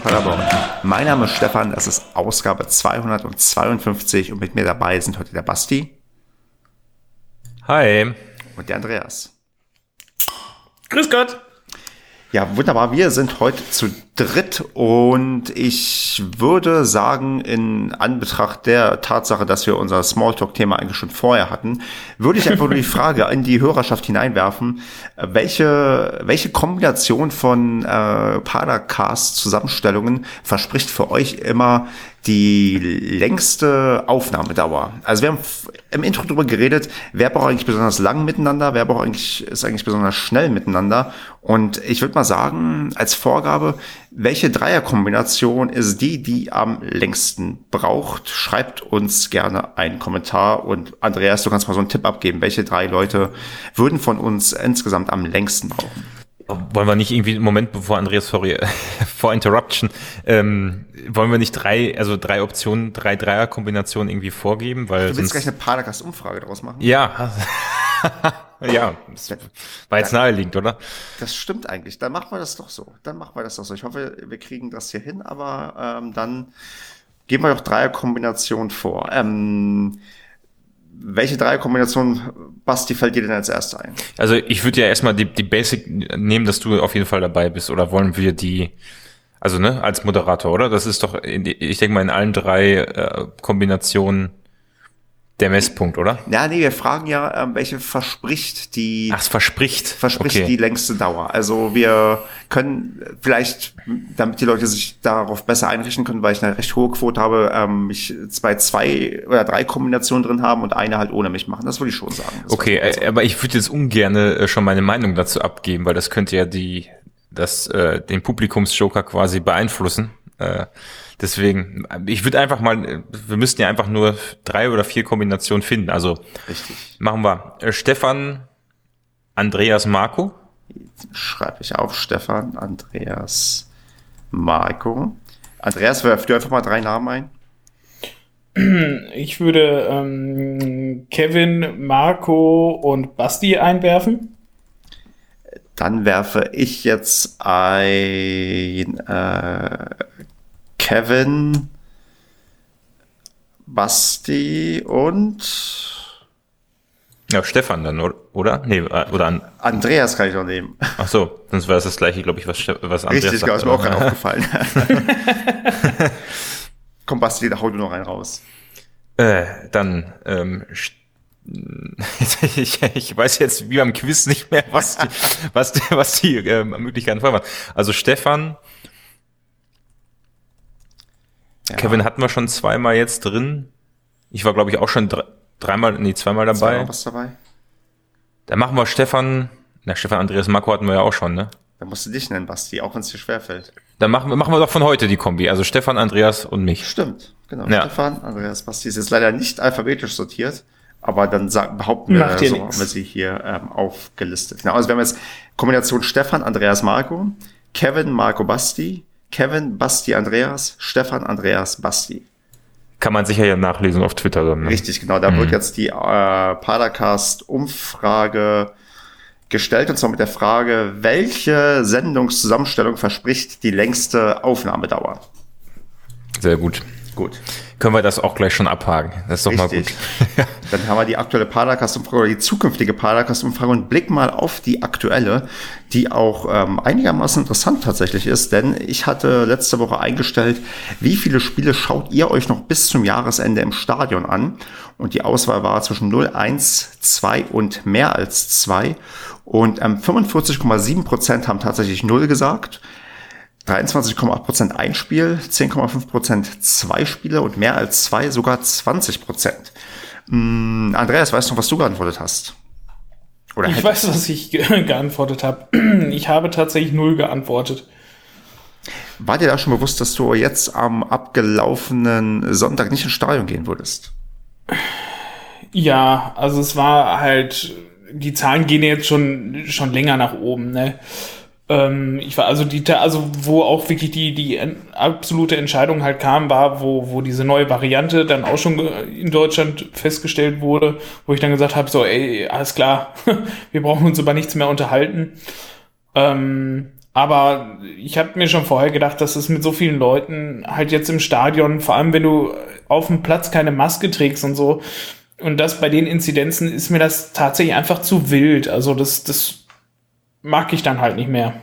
Paderborn. Mein Name ist Stefan, das ist Ausgabe 252 und mit mir dabei sind heute der Basti. Hi. Und der Andreas. Grüß Gott. Ja, wunderbar. Wir sind heute zu dritt und ich würde sagen, in Anbetracht der Tatsache, dass wir unser Smalltalk-Thema eigentlich schon vorher hatten, würde ich einfach nur die Frage in die Hörerschaft hineinwerfen, welche, welche Kombination von äh, Padercast-Zusammenstellungen verspricht für euch immer die längste Aufnahmedauer. Also wir haben im Intro drüber geredet, wer braucht eigentlich besonders lang miteinander, wer braucht eigentlich, ist eigentlich besonders schnell miteinander. Und ich würde mal sagen, als Vorgabe, welche Dreierkombination ist die, die am längsten braucht? Schreibt uns gerne einen Kommentar und Andreas, du kannst mal so einen Tipp abgeben. Welche drei Leute würden von uns insgesamt am längsten brauchen? Wollen wir nicht irgendwie, Moment, bevor Andreas, sorry, vor Interruption, ähm, wollen wir nicht drei, also drei Optionen, drei Dreier-Kombinationen irgendwie vorgeben? Weil du willst sonst, gleich eine Paracast-Umfrage daraus machen? Ja. ja, das war jetzt naheliegend, oder? Das stimmt eigentlich. Dann machen wir das doch so. Dann machen wir das doch so. Ich hoffe, wir kriegen das hier hin, aber ähm, dann geben wir doch Dreier-Kombinationen vor. Ähm, welche drei Kombinationen, Basti, fällt dir denn als erste ein? Also ich würde ja erstmal die, die Basic nehmen, dass du auf jeden Fall dabei bist. Oder wollen wir die, also ne, als Moderator, oder? Das ist doch, ich denke mal, in allen drei äh, Kombinationen der Messpunkt, oder? Ja, nee, wir fragen ja, ähm, welche verspricht die. Ach, es verspricht. Verspricht okay. die längste Dauer. Also wir können vielleicht, damit die Leute sich darauf besser einrichten können, weil ich eine recht hohe Quote habe, ähm, mich zwei, zwei oder drei Kombinationen drin haben und eine halt ohne mich machen. Das würde ich schon sagen. Das okay, äh, aber ich würde jetzt ungern äh, schon meine Meinung dazu abgeben, weil das könnte ja die, das, äh, den Publikumsjoker quasi beeinflussen. Äh, Deswegen, ich würde einfach mal, wir müssten ja einfach nur drei oder vier Kombinationen finden. Also Richtig. machen wir äh, Stefan, Andreas, Marco. Schreibe ich auf Stefan, Andreas, Marco. Andreas, werf du einfach mal drei Namen ein. Ich würde ähm, Kevin, Marco und Basti einwerfen. Dann werfe ich jetzt ein äh, Kevin, Basti und ja, Stefan dann, oder? Nee, äh, oder an Andreas kann ich noch nehmen. Ach so, sonst wäre es das gleiche, glaube ich, was, was Andreas Richtig, sagt. ist mir auch gerade aufgefallen. Komm, Basti, da hau du noch einen raus. Äh, dann, ähm, ich, ich weiß jetzt wie beim Quiz nicht mehr, was die, was die, was die äh, Möglichkeiten vorher waren. Also Stefan, ja. Kevin hatten wir schon zweimal jetzt drin. Ich war, glaube ich, auch schon dreimal, nee, zweimal dabei. Zweimal was dabei. Dann machen wir Stefan, na, Stefan Andreas Marco hatten wir ja auch schon, ne? Dann musst du dich nennen, Basti, auch wenn es dir schwerfällt. Dann machen wir, machen wir doch von heute die Kombi. Also Stefan, Andreas und mich. Stimmt, genau. Ja. Stefan, Andreas, Basti ist jetzt leider nicht alphabetisch sortiert, aber dann sagen, behaupten wir, so haben wir sie hier ähm, aufgelistet. Genau, also wir haben jetzt Kombination Stefan, Andreas, Marco, Kevin, Marco, Basti, Kevin, Basti, Andreas, Stefan, Andreas, Basti. Kann man sicher ja nachlesen auf Twitter dann. Ne? Richtig, genau. Da mhm. wird jetzt die äh, Padercast-Umfrage gestellt, und zwar mit der Frage, welche Sendungszusammenstellung verspricht die längste Aufnahmedauer? Sehr gut. Gut. Können wir das auch gleich schon abhaken. Das ist doch Richtig. mal gut. Dann haben wir die aktuelle Padercast-Umfrage oder die zukünftige Padercast-Umfrage und blick mal auf die aktuelle, die auch ähm, einigermaßen interessant tatsächlich ist, denn ich hatte letzte Woche eingestellt, wie viele Spiele schaut ihr euch noch bis zum Jahresende im Stadion an? Und die Auswahl war zwischen 0, 1, 2 und mehr als 2. Und ähm, 45,7 Prozent haben tatsächlich 0 gesagt. 23,8% ein Spiel, 10,5% zwei Spiele und mehr als zwei sogar 20%. Hm, Andreas, weißt du, was du geantwortet hast? Oder ich weiß, was ich ge geantwortet habe. Ich habe tatsächlich null geantwortet. War dir da schon bewusst, dass du jetzt am abgelaufenen Sonntag nicht ins Stadion gehen würdest? Ja, also es war halt, die Zahlen gehen jetzt schon, schon länger nach oben, ne? Ähm, ich war also die, also wo auch wirklich die, die absolute Entscheidung halt kam, war, wo, wo diese neue Variante dann auch schon in Deutschland festgestellt wurde, wo ich dann gesagt habe, so, ey, alles klar, wir brauchen uns über nichts mehr unterhalten. Ähm, Aber ich habe mir schon vorher gedacht, dass es mit so vielen Leuten halt jetzt im Stadion, vor allem wenn du auf dem Platz keine Maske trägst und so, und das bei den Inzidenzen ist mir das tatsächlich einfach zu wild. Also das, das mag ich dann halt nicht mehr.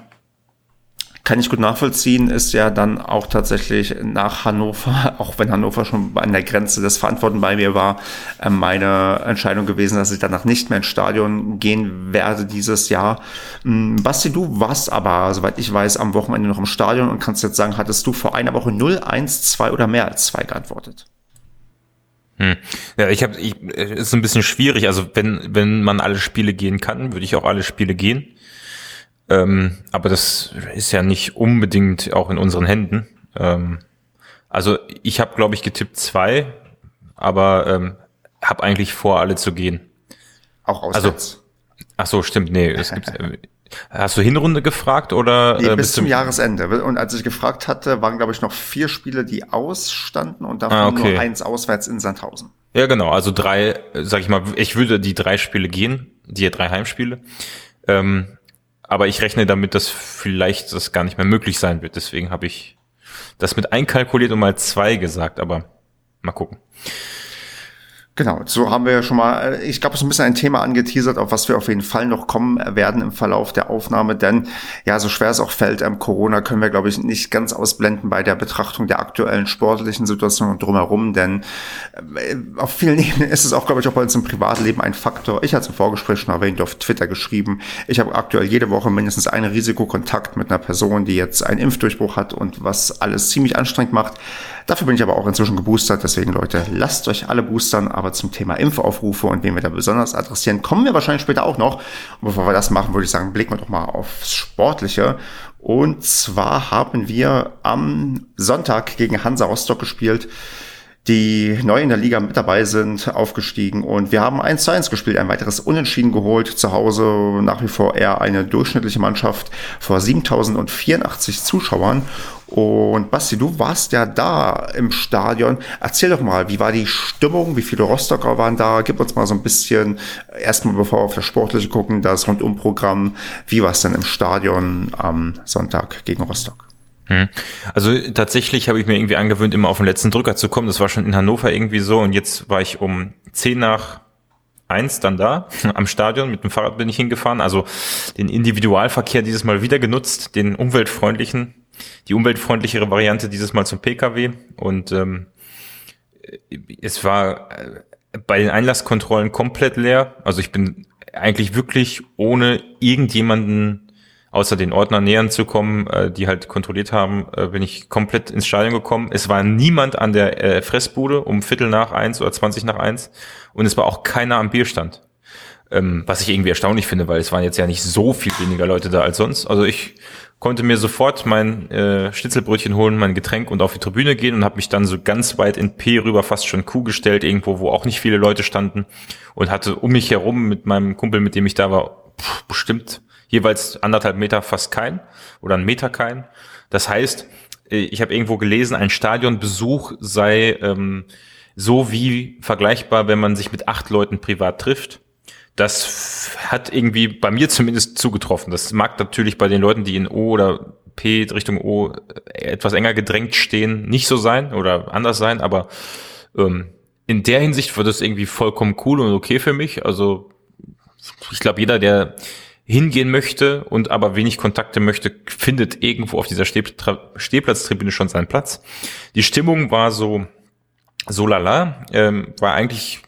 Kann ich gut nachvollziehen, ist ja dann auch tatsächlich nach Hannover, auch wenn Hannover schon an der Grenze des Verantworten bei mir war, äh, meine Entscheidung gewesen, dass ich danach nicht mehr ins Stadion gehen werde dieses Jahr. Hm, Basti, du warst aber, soweit ich weiß, am Wochenende noch im Stadion und kannst jetzt sagen, hattest du vor einer Woche 0, 1, 2 oder mehr als 2 geantwortet? Hm. Ja, ich habe, ich, ist ein bisschen schwierig. Also wenn wenn man alle Spiele gehen kann, würde ich auch alle Spiele gehen. Ähm, aber das ist ja nicht unbedingt auch in unseren Händen. Ähm, also ich habe, glaube ich, getippt zwei, aber ähm, habe eigentlich vor, alle zu gehen. Auch auswärts. Also, ach so, stimmt. Nee, es gibt. Äh, hast du Hinrunde gefragt oder? Nee, äh, bis zum Jahresende. Und als ich gefragt hatte, waren glaube ich noch vier Spiele, die ausstanden und davon ah, okay. nur eins auswärts in Sandhausen. Ja, genau. Also drei, sag ich mal, ich würde die drei Spiele gehen, die drei Heimspiele. Ähm, aber ich rechne damit, dass vielleicht das gar nicht mehr möglich sein wird. Deswegen habe ich das mit einkalkuliert und mal zwei gesagt, aber mal gucken. Genau, so haben wir ja schon mal, äh, ich glaube, es ist ein bisschen ein Thema angeteasert, auf was wir auf jeden Fall noch kommen werden im Verlauf der Aufnahme, denn ja, so schwer es auch fällt, ähm, Corona können wir, glaube ich, nicht ganz ausblenden bei der Betrachtung der aktuellen sportlichen Situation drumherum, denn äh, auf vielen Ebenen ist es auch, glaube ich, auch bei uns im Privatleben ein Faktor. Ich hatte es im Vorgespräch schon erwähnt, auf Twitter geschrieben, ich habe aktuell jede Woche mindestens einen Risikokontakt mit einer Person, die jetzt einen Impfdurchbruch hat und was alles ziemlich anstrengend macht. Dafür bin ich aber auch inzwischen geboostert, deswegen Leute, lasst euch alle boostern, aber zum Thema Impfaufrufe und wen wir da besonders adressieren, kommen wir wahrscheinlich später auch noch. Und bevor wir das machen, würde ich sagen, blicken wir doch mal aufs Sportliche. Und zwar haben wir am Sonntag gegen Hansa Rostock gespielt die neu in der Liga mit dabei sind, aufgestiegen. Und wir haben 1 zu 1 gespielt, ein weiteres Unentschieden geholt. Zu Hause nach wie vor eher eine durchschnittliche Mannschaft vor 7084 Zuschauern. Und Basti, du warst ja da im Stadion. Erzähl doch mal, wie war die Stimmung? Wie viele Rostocker waren da? Gib uns mal so ein bisschen, erstmal bevor wir auf das Sportliche gucken, das Rundumprogramm. Wie war es denn im Stadion am Sonntag gegen Rostock? Hm. Also tatsächlich habe ich mir irgendwie angewöhnt, immer auf den letzten Drücker zu kommen. Das war schon in Hannover irgendwie so. Und jetzt war ich um zehn nach eins dann da am Stadion. Mit dem Fahrrad bin ich hingefahren. Also den Individualverkehr dieses Mal wieder genutzt, den umweltfreundlichen, die umweltfreundlichere Variante dieses Mal zum Pkw. Und ähm, es war äh, bei den Einlasskontrollen komplett leer. Also ich bin eigentlich wirklich ohne irgendjemanden außer den Ordner nähern zu kommen, äh, die halt kontrolliert haben, äh, bin ich komplett ins Stadion gekommen. Es war niemand an der äh, Fressbude um Viertel nach eins oder zwanzig nach eins und es war auch keiner am Bierstand. Ähm, was ich irgendwie erstaunlich finde, weil es waren jetzt ja nicht so viel weniger Leute da als sonst. Also ich konnte mir sofort mein äh, Schnitzelbrötchen holen, mein Getränk und auf die Tribüne gehen und habe mich dann so ganz weit in P rüber fast schon Kuh gestellt, irgendwo, wo auch nicht viele Leute standen und hatte um mich herum mit meinem Kumpel, mit dem ich da war, pff, bestimmt jeweils anderthalb Meter fast kein oder ein Meter kein. Das heißt, äh, ich habe irgendwo gelesen, ein Stadionbesuch sei ähm, so wie vergleichbar, wenn man sich mit acht Leuten privat trifft. Das hat irgendwie bei mir zumindest zugetroffen. Das mag natürlich bei den Leuten, die in O oder P Richtung O äh, etwas enger gedrängt stehen, nicht so sein oder anders sein, aber ähm, in der Hinsicht wird es irgendwie vollkommen cool und okay für mich. Also ich glaube, jeder, der hingehen möchte und aber wenig Kontakte möchte, findet irgendwo auf dieser Stehplatztribüne schon seinen Platz. Die Stimmung war so, so lala, ähm, war eigentlich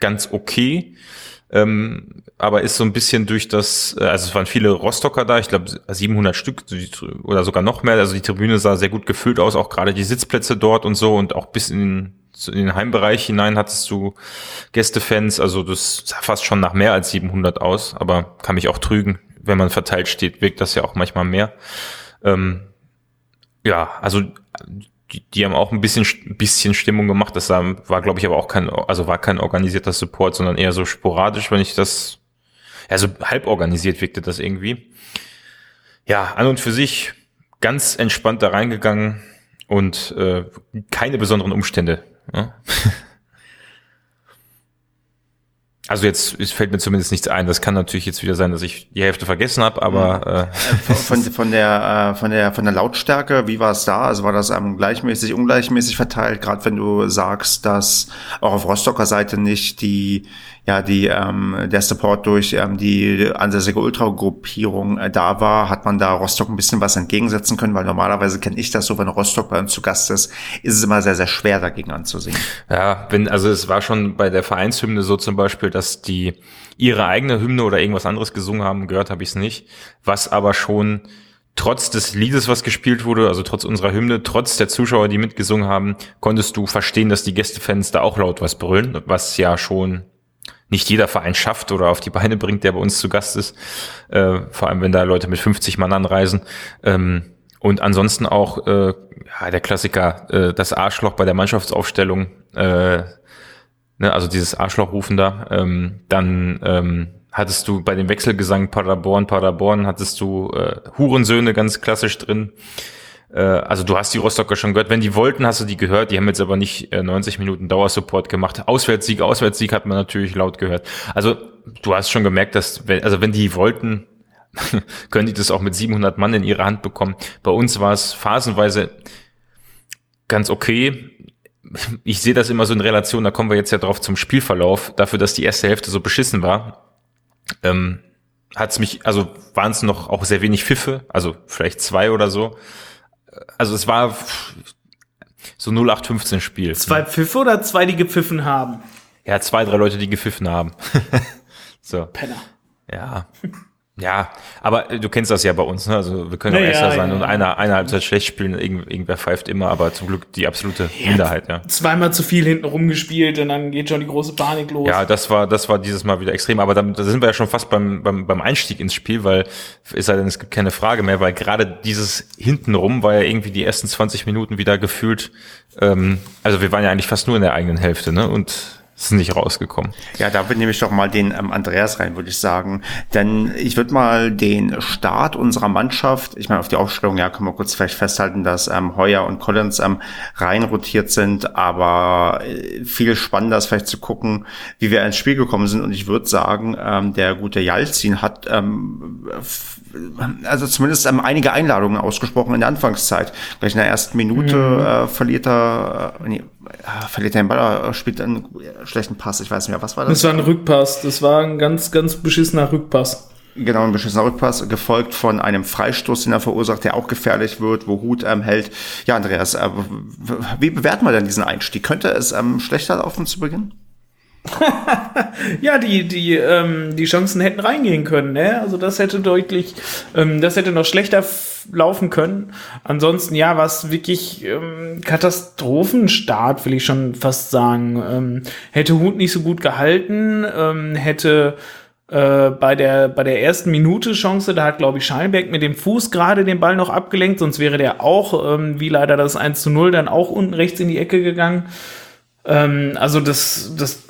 ganz okay, ähm, aber ist so ein bisschen durch das, äh, also es waren viele Rostocker da, ich glaube 700 Stück oder sogar noch mehr, also die Tribüne sah sehr gut gefüllt aus, auch gerade die Sitzplätze dort und so und auch bis in in den Heimbereich hinein hattest du Gästefans, also das sah fast schon nach mehr als 700 aus, aber kann mich auch trügen. Wenn man verteilt steht, wirkt das ja auch manchmal mehr. Ähm, ja, also die, die haben auch ein bisschen, bisschen Stimmung gemacht. Das war, glaube ich, aber auch kein, also war kein organisierter Support, sondern eher so sporadisch, wenn ich das, also halb organisiert wirkte das irgendwie. Ja, an und für sich ganz entspannt da reingegangen und äh, keine besonderen Umstände ja. Also jetzt fällt mir zumindest nichts ein. Das kann natürlich jetzt wieder sein, dass ich die Hälfte vergessen habe, aber äh, von, von der äh, von der von der Lautstärke, wie war es da? Also war das ähm, gleichmäßig, ungleichmäßig verteilt? Gerade wenn du sagst, dass auch auf Rostocker Seite nicht die ja die ähm, der Support durch ähm, die ansässige Ultragruppierung äh, da war, hat man da Rostock ein bisschen was entgegensetzen können, weil normalerweise kenne ich das so, wenn Rostock bei uns zu Gast ist, ist es immer sehr sehr schwer dagegen anzusehen. Ja, wenn also es war schon bei der Vereinshymne so zum Beispiel, dass die ihre eigene Hymne oder irgendwas anderes gesungen haben, gehört habe ich es nicht, was aber schon trotz des Liedes, was gespielt wurde, also trotz unserer Hymne, trotz der Zuschauer, die mitgesungen haben, konntest du verstehen, dass die Gästefans da auch laut was brüllen, was ja schon nicht jeder Verein schafft oder auf die Beine bringt, der bei uns zu Gast ist. Äh, vor allem, wenn da Leute mit 50 Mann anreisen. Ähm, und ansonsten auch äh, ja, der Klassiker, äh, das Arschloch bei der Mannschaftsaufstellung, äh, ne, also dieses Arschlochrufen da. Ähm, dann ähm, hattest du bei dem Wechselgesang Paderborn, Paderborn, hattest du äh, Hurensöhne ganz klassisch drin. Äh, also du hast die Rostocker schon gehört. Wenn die wollten, hast du die gehört. Die haben jetzt aber nicht 90 äh, Minuten Dauersupport gemacht. Auswärtssieg, Auswärtssieg hat man natürlich laut gehört. Also du hast schon gemerkt, dass, wenn, also wenn die wollten, können die das auch mit 700 Mann in ihre Hand bekommen. Bei uns war es phasenweise ganz okay. Ich sehe das immer so in Relation, da kommen wir jetzt ja drauf zum Spielverlauf, dafür, dass die erste Hälfte so beschissen war. Ähm, hat es mich, also waren es noch auch sehr wenig Pfiffe, also vielleicht zwei oder so also es war so 0815 Spiel. Zwei Pfiffe oder zwei, die gepfiffen haben? Ja, zwei, drei Leute, die gepfiffen haben. so. Penner. Ja. Ja, aber du kennst das ja bei uns, ne? Also wir können ja, auch Erster ja, sein ja, und einer, einer Halbzeit schlecht spielen, irgend, irgendwer pfeift immer, aber zum Glück die absolute Minderheit, ja. Zweimal zu viel hinten rumgespielt und dann geht schon die große Panik los. Ja, das war, das war dieses Mal wieder extrem, aber dann, da sind wir ja schon fast beim, beim, beim Einstieg ins Spiel, weil es sei denn, es gibt keine Frage mehr, weil gerade dieses hintenrum war ja irgendwie die ersten 20 Minuten wieder gefühlt, ähm, also wir waren ja eigentlich fast nur in der eigenen Hälfte, ne? Und ist nicht rausgekommen. Ja, da nehme ich doch mal den ähm, Andreas rein, würde ich sagen. Denn ich würde mal den Start unserer Mannschaft, ich meine, auf die Aufstellung, ja, können wir kurz vielleicht festhalten, dass ähm, Heuer und Collins ähm, rein rotiert sind, aber äh, viel spannender ist vielleicht zu gucken, wie wir ins Spiel gekommen sind. Und ich würde sagen, ähm, der gute Jalzin hat ähm, also zumindest ähm, einige Einladungen ausgesprochen in der Anfangszeit. Gleich in der ersten Minute mhm. äh, verliert er, äh, nee, verliert er den Ball, spielt einen schlechten Pass. Ich weiß nicht mehr, was war das? Das war ein Rückpass. Das war ein ganz, ganz beschissener Rückpass. Genau, ein beschissener Rückpass, gefolgt von einem Freistoß, den er verursacht, der auch gefährlich wird, wo Hut ähm, hält. Ja, Andreas, äh, wie bewerten wir denn diesen Einstieg? Könnte es ähm, schlechter laufen zu Beginn? ja, die, die, ähm, die Chancen hätten reingehen können, ne? Also das hätte deutlich, ähm, das hätte noch schlechter laufen können. Ansonsten, ja, was wirklich ähm, Katastrophenstart, will ich schon fast sagen. Ähm, hätte Hut nicht so gut gehalten, ähm, hätte äh, bei der bei der ersten Minute Chance, da hat glaube ich Scheinberg mit dem Fuß gerade den Ball noch abgelenkt, sonst wäre der auch, ähm, wie leider das 1 zu 0, dann auch unten rechts in die Ecke gegangen. Ähm, also das, das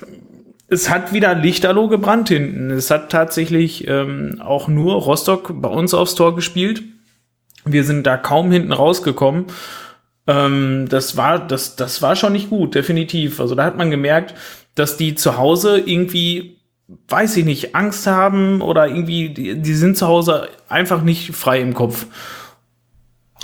es hat wieder Lichterloh gebrannt hinten. Es hat tatsächlich ähm, auch nur Rostock bei uns aufs Tor gespielt. Wir sind da kaum hinten rausgekommen. Ähm, das war, das, das war schon nicht gut, definitiv. Also da hat man gemerkt, dass die zu Hause irgendwie, weiß ich nicht, Angst haben oder irgendwie, die, die sind zu Hause einfach nicht frei im Kopf.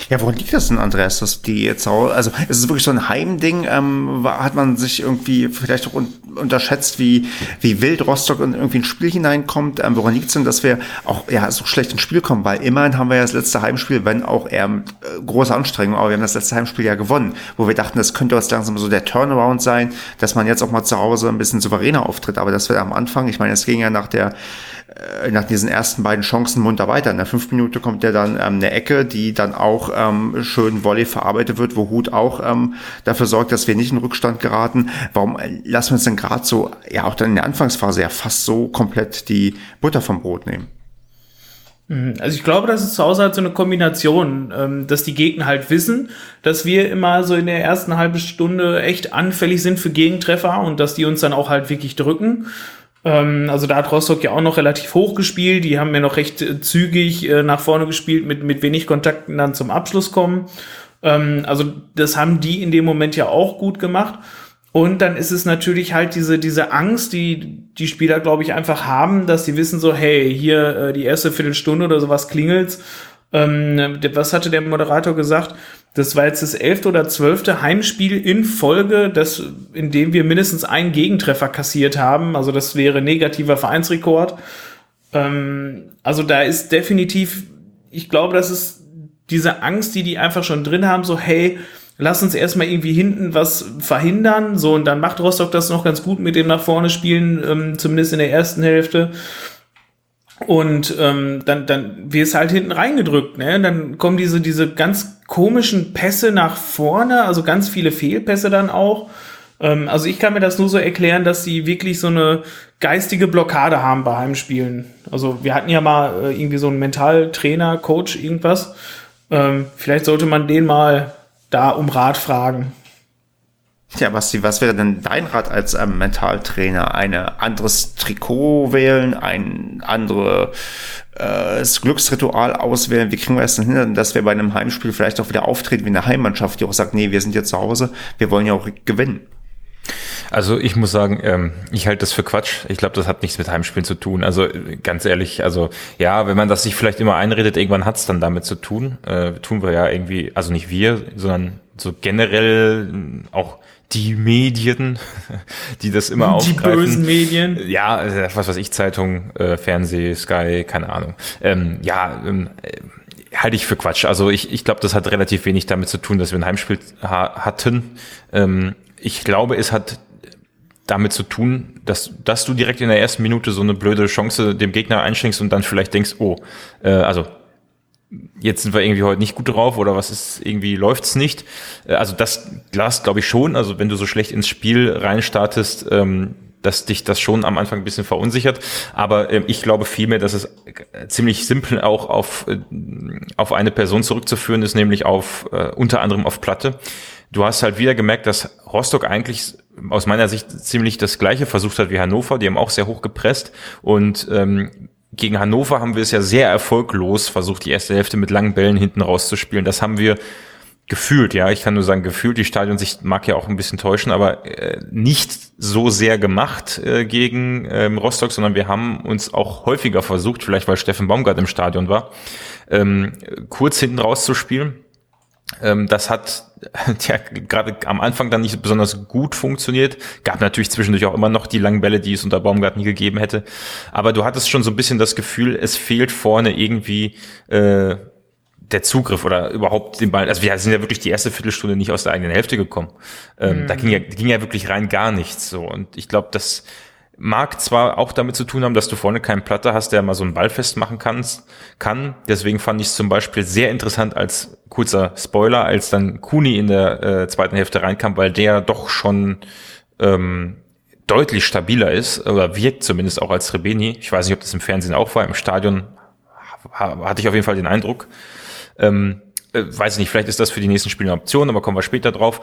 Ja, woran liegt das denn, Andreas, dass die jetzt auch, also ist es wirklich so ein Heimding? Ähm, hat man sich irgendwie vielleicht auch un unterschätzt, wie, wie wild Rostock in irgendwie ein Spiel hineinkommt? Ähm, woran liegt es denn, dass wir auch ja so schlecht ins Spiel kommen? Weil immerhin haben wir ja das letzte Heimspiel, wenn auch eher mit äh, großer Anstrengung, aber wir haben das letzte Heimspiel ja gewonnen, wo wir dachten, das könnte uns langsam so der Turnaround sein, dass man jetzt auch mal zu Hause ein bisschen souveräner auftritt. Aber das wird am Anfang, ich meine, es ging ja nach der nach diesen ersten beiden Chancen munter weiter. In der fünften Minute kommt ja dann ähm, eine Ecke, die dann auch ähm, schön Volley verarbeitet wird, wo Hut auch ähm, dafür sorgt, dass wir nicht in Rückstand geraten. Warum äh, lassen wir uns denn gerade so, ja auch dann in der Anfangsphase ja fast so komplett die Butter vom Brot nehmen? Mhm. Also ich glaube, das ist zu Hause halt so eine Kombination, ähm, dass die Gegner halt wissen, dass wir immer so in der ersten halben Stunde echt anfällig sind für Gegentreffer und dass die uns dann auch halt wirklich drücken. Ähm, also da hat Rostock ja auch noch relativ hoch gespielt. Die haben ja noch recht äh, zügig äh, nach vorne gespielt, mit, mit wenig Kontakten dann zum Abschluss kommen. Ähm, also das haben die in dem Moment ja auch gut gemacht. Und dann ist es natürlich halt diese, diese Angst, die die Spieler, glaube ich, einfach haben, dass sie wissen so, hey, hier äh, die erste Viertelstunde oder sowas klingelt's. Ähm, was hatte der Moderator gesagt? Das war jetzt das elfte oder zwölfte Heimspiel in Folge, das, in dem wir mindestens einen Gegentreffer kassiert haben. Also das wäre negativer Vereinsrekord. Ähm, also da ist definitiv, ich glaube, das ist diese Angst, die die einfach schon drin haben, so hey, lass uns erstmal irgendwie hinten was verhindern. So, und dann macht Rostock das noch ganz gut mit dem nach vorne spielen, ähm, zumindest in der ersten Hälfte. Und ähm, dann, dann wird es halt hinten reingedrückt, ne? Dann kommen diese, diese ganz komischen Pässe nach vorne, also ganz viele Fehlpässe dann auch. Ähm, also ich kann mir das nur so erklären, dass sie wirklich so eine geistige Blockade haben bei Heimspielen. Also wir hatten ja mal äh, irgendwie so einen Mentaltrainer, Coach, irgendwas. Ähm, vielleicht sollte man den mal da um Rat fragen. Tja, Basti, was wäre denn dein Rat als ähm, Mentaltrainer? Ein anderes Trikot wählen, ein anderes äh, Glücksritual auswählen? Wie kriegen wir es denn hin, dass wir bei einem Heimspiel vielleicht auch wieder auftreten wie eine Heimmannschaft, die auch sagt, nee, wir sind jetzt zu Hause, wir wollen ja auch gewinnen? Also ich muss sagen, ähm, ich halte das für Quatsch. Ich glaube, das hat nichts mit Heimspielen zu tun. Also ganz ehrlich, also ja, wenn man das sich vielleicht immer einredet, irgendwann hat es dann damit zu tun. Äh, tun wir ja irgendwie, also nicht wir, sondern so generell auch die Medien, die das immer aufgreifen. Die bösen Medien. Ja, äh, was weiß ich, Zeitung, äh, Fernseh, Sky, keine Ahnung. Ähm, ja, ähm, äh, halte ich für Quatsch. Also ich, ich glaube, das hat relativ wenig damit zu tun, dass wir ein Heimspiel ha hatten. Ähm, ich glaube, es hat damit zu tun, dass, dass du direkt in der ersten Minute so eine blöde Chance dem Gegner einschenkst und dann vielleicht denkst, oh, äh, also jetzt sind wir irgendwie heute nicht gut drauf oder was ist, irgendwie läuft's nicht. Äh, also das Glas glaube ich schon, also wenn du so schlecht ins Spiel reinstartest, ähm, dass dich das schon am Anfang ein bisschen verunsichert. Aber ähm, ich glaube vielmehr, dass es ziemlich simpel auch auf, äh, auf eine Person zurückzuführen ist, nämlich auf äh, unter anderem auf Platte. Du hast halt wieder gemerkt, dass Rostock eigentlich aus meiner Sicht ziemlich das Gleiche versucht hat wie Hannover. Die haben auch sehr hoch gepresst und ähm, gegen Hannover haben wir es ja sehr erfolglos versucht, die erste Hälfte mit langen Bällen hinten rauszuspielen. Das haben wir gefühlt, ja, ich kann nur sagen gefühlt, die Stadionsicht mag ja auch ein bisschen täuschen, aber äh, nicht so sehr gemacht äh, gegen ähm, Rostock, sondern wir haben uns auch häufiger versucht, vielleicht weil Steffen Baumgart im Stadion war, ähm, kurz hinten rauszuspielen. Ähm, das hat ja, gerade am Anfang dann nicht besonders gut funktioniert. Gab natürlich zwischendurch auch immer noch die langen Bälle, die es unter Baumgart nie gegeben hätte. Aber du hattest schon so ein bisschen das Gefühl, es fehlt vorne irgendwie äh, der Zugriff oder überhaupt den Ball. Also wir sind ja wirklich die erste Viertelstunde nicht aus der eigenen Hälfte gekommen. Ähm, mhm. Da ging ja, ging ja wirklich rein gar nichts so. Und ich glaube, das mag zwar auch damit zu tun haben, dass du vorne keinen Platte hast, der mal so einen Ball festmachen kannst, kann. Deswegen fand ich es zum Beispiel sehr interessant als kurzer Spoiler, als dann Kuni in der äh, zweiten Hälfte reinkam, weil der doch schon ähm, deutlich stabiler ist oder wirkt zumindest auch als Rebeni. Ich weiß nicht, ob das im Fernsehen auch war. Im Stadion hatte ich auf jeden Fall den Eindruck. Ähm, äh, weiß ich nicht, vielleicht ist das für die nächsten Spiele eine Option, aber kommen wir später drauf.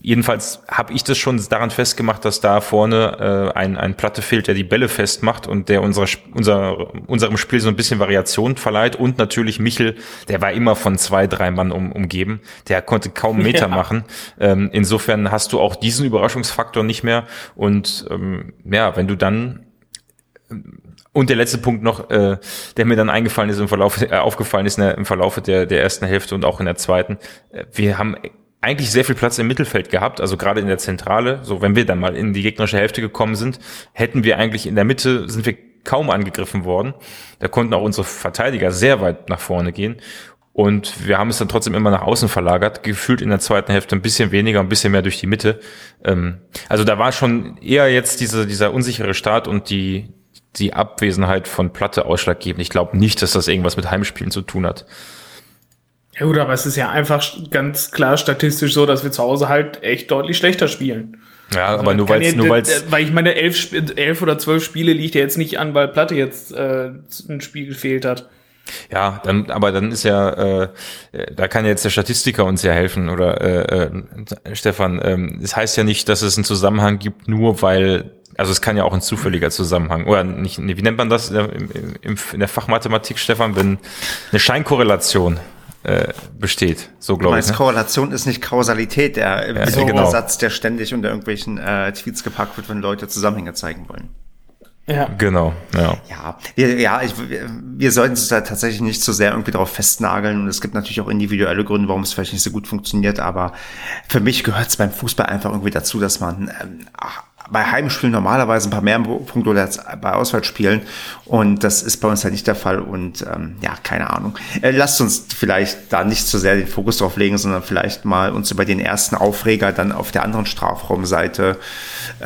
Jedenfalls habe ich das schon daran festgemacht, dass da vorne äh, ein, ein Platte fehlt, der die Bälle festmacht und der unser, unser, unserem Spiel so ein bisschen Variation verleiht. Und natürlich Michel, der war immer von zwei, drei Mann um, umgeben. Der konnte kaum Meter ja. machen. Ähm, insofern hast du auch diesen Überraschungsfaktor nicht mehr. Und ähm, ja, wenn du dann und der letzte Punkt noch, äh, der mir dann eingefallen ist im Verlauf, äh, aufgefallen ist der, im Verlauf der, der ersten Hälfte und auch in der zweiten. Äh, wir haben eigentlich sehr viel Platz im Mittelfeld gehabt, also gerade in der Zentrale. So, wenn wir dann mal in die gegnerische Hälfte gekommen sind, hätten wir eigentlich in der Mitte, sind wir kaum angegriffen worden. Da konnten auch unsere Verteidiger sehr weit nach vorne gehen. Und wir haben es dann trotzdem immer nach außen verlagert, gefühlt in der zweiten Hälfte ein bisschen weniger, ein bisschen mehr durch die Mitte. Ähm, also da war schon eher jetzt diese, dieser unsichere Start und die, die Abwesenheit von Platte ausschlaggebend. Ich glaube nicht, dass das irgendwas mit Heimspielen zu tun hat. Ja gut, aber es ist ja einfach ganz klar statistisch so, dass wir zu Hause halt echt deutlich schlechter spielen. Ja, also aber nur weil es nur weil's weil ich meine elf, elf oder zwölf Spiele liegt ja jetzt nicht an, weil Platte jetzt äh, ein Spiel gefehlt hat. Ja, dann, aber dann ist ja, äh, da kann jetzt der Statistiker uns ja helfen oder äh, äh, Stefan. Ähm, es heißt ja nicht, dass es einen Zusammenhang gibt, nur weil also es kann ja auch ein zufälliger Zusammenhang, oder nicht, wie nennt man das in der Fachmathematik, Stefan, wenn eine Scheinkorrelation. äh, besteht. So glaube ich. meinst, Ne? Korrelation ist nicht Kausalität, der ja, so. genau. Satz, der ständig unter irgendwelchen äh, Tweets gepackt wird, wenn Leute Zusammenhänge zeigen wollen. Ja. Genau, ja. Ja, wir, ja, ich, wir, wir sollten es da tatsächlich nicht so sehr irgendwie darauf festnageln. Und es gibt natürlich auch individuelle Gründe, warum es vielleicht nicht so gut funktioniert. Aber für mich gehört es beim Fußball einfach irgendwie dazu, dass man ähm, ach, bei Heimspielen normalerweise ein paar mehr Punkte oder als bei Auswärtsspielen. Und das ist bei uns halt nicht der Fall. Und ähm, ja, keine Ahnung. Äh, lasst uns vielleicht da nicht so sehr den Fokus drauf legen, sondern vielleicht mal uns über den ersten Aufreger dann auf der anderen Strafraumseite.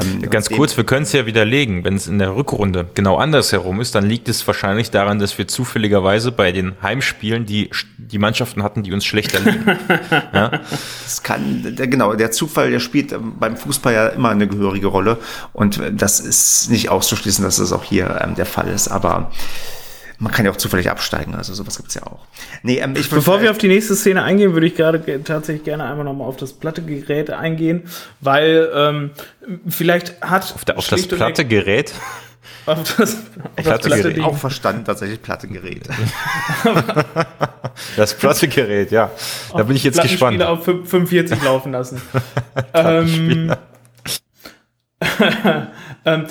Ähm, Ganz dem- kurz, wir können es ja widerlegen. Wenn es in der Rückrunde genau andersherum ist, dann liegt es wahrscheinlich daran, dass wir zufälligerweise bei den Heimspielen die, die Mannschaften hatten, die uns schlechter liegen. Das kann, der, genau, der Zufall, der spielt ähm, beim Fußball ja immer eine gehörige Rolle und äh, das ist nicht auszuschließen, dass das auch hier ähm, der Fall ist, aber man kann ja auch zufällig absteigen, also sowas gibt's ja auch. Nee, ähm, ich Bevor wir auf die nächste Szene eingehen, würde ich gerade ge- tatsächlich gerne einmal nochmal auf das platte Gerät eingehen, weil ähm, vielleicht hat Auf, der, auf das schlicht und platte Gerät. auf das, auf das Platte platte auch verstanden, tatsächlich platte Gerät. Das platte Gerät, ja. Da bin ich jetzt gespannt. Auf 45 laufen lassen. ähm, ähm,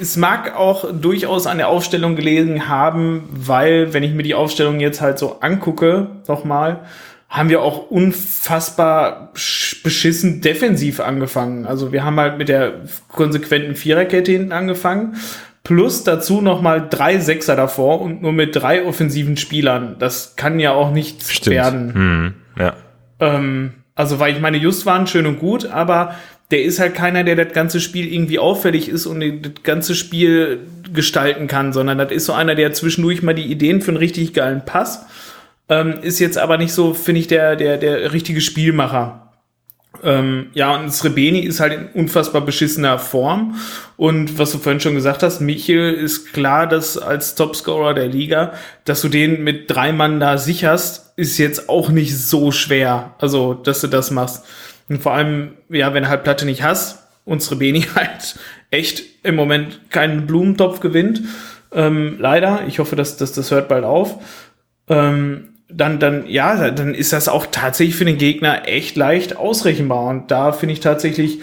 es mag auch durchaus an der Aufstellung gelegen haben, weil, wenn ich mir die Aufstellung jetzt halt so angucke, nochmal, haben wir auch unfassbar sch- beschissen defensiv angefangen. Also wir haben halt mit der konsequenten Viererkette hinten angefangen. Plus dazu nochmal drei Sechser davor und nur mit drei offensiven Spielern. Das kann ja auch nichts Stimmt. werden. Hm, ja. Ähm, also, weil ich meine, Just waren schön und gut, aber der ist halt keiner, der das ganze Spiel irgendwie auffällig ist und das ganze Spiel gestalten kann, sondern das ist so einer, der zwischendurch mal die Ideen für einen richtig geilen Pass, ähm, ist jetzt aber nicht so, finde ich, der, der, der richtige Spielmacher. Ähm, ja, und Srebeni ist halt in unfassbar beschissener Form. Und was du vorhin schon gesagt hast, Michel ist klar, dass als Topscorer der Liga, dass du den mit drei Mann da sicherst, ist jetzt auch nicht so schwer. Also, dass du das machst. Und vor allem, ja, wenn du halt Platte nicht hast und Srebeni halt echt im Moment keinen Blumentopf gewinnt, ähm, leider. Ich hoffe, dass, dass das hört bald auf. Ähm, dann, dann, ja, dann ist das auch tatsächlich für den Gegner echt leicht ausrechenbar. Und da finde ich tatsächlich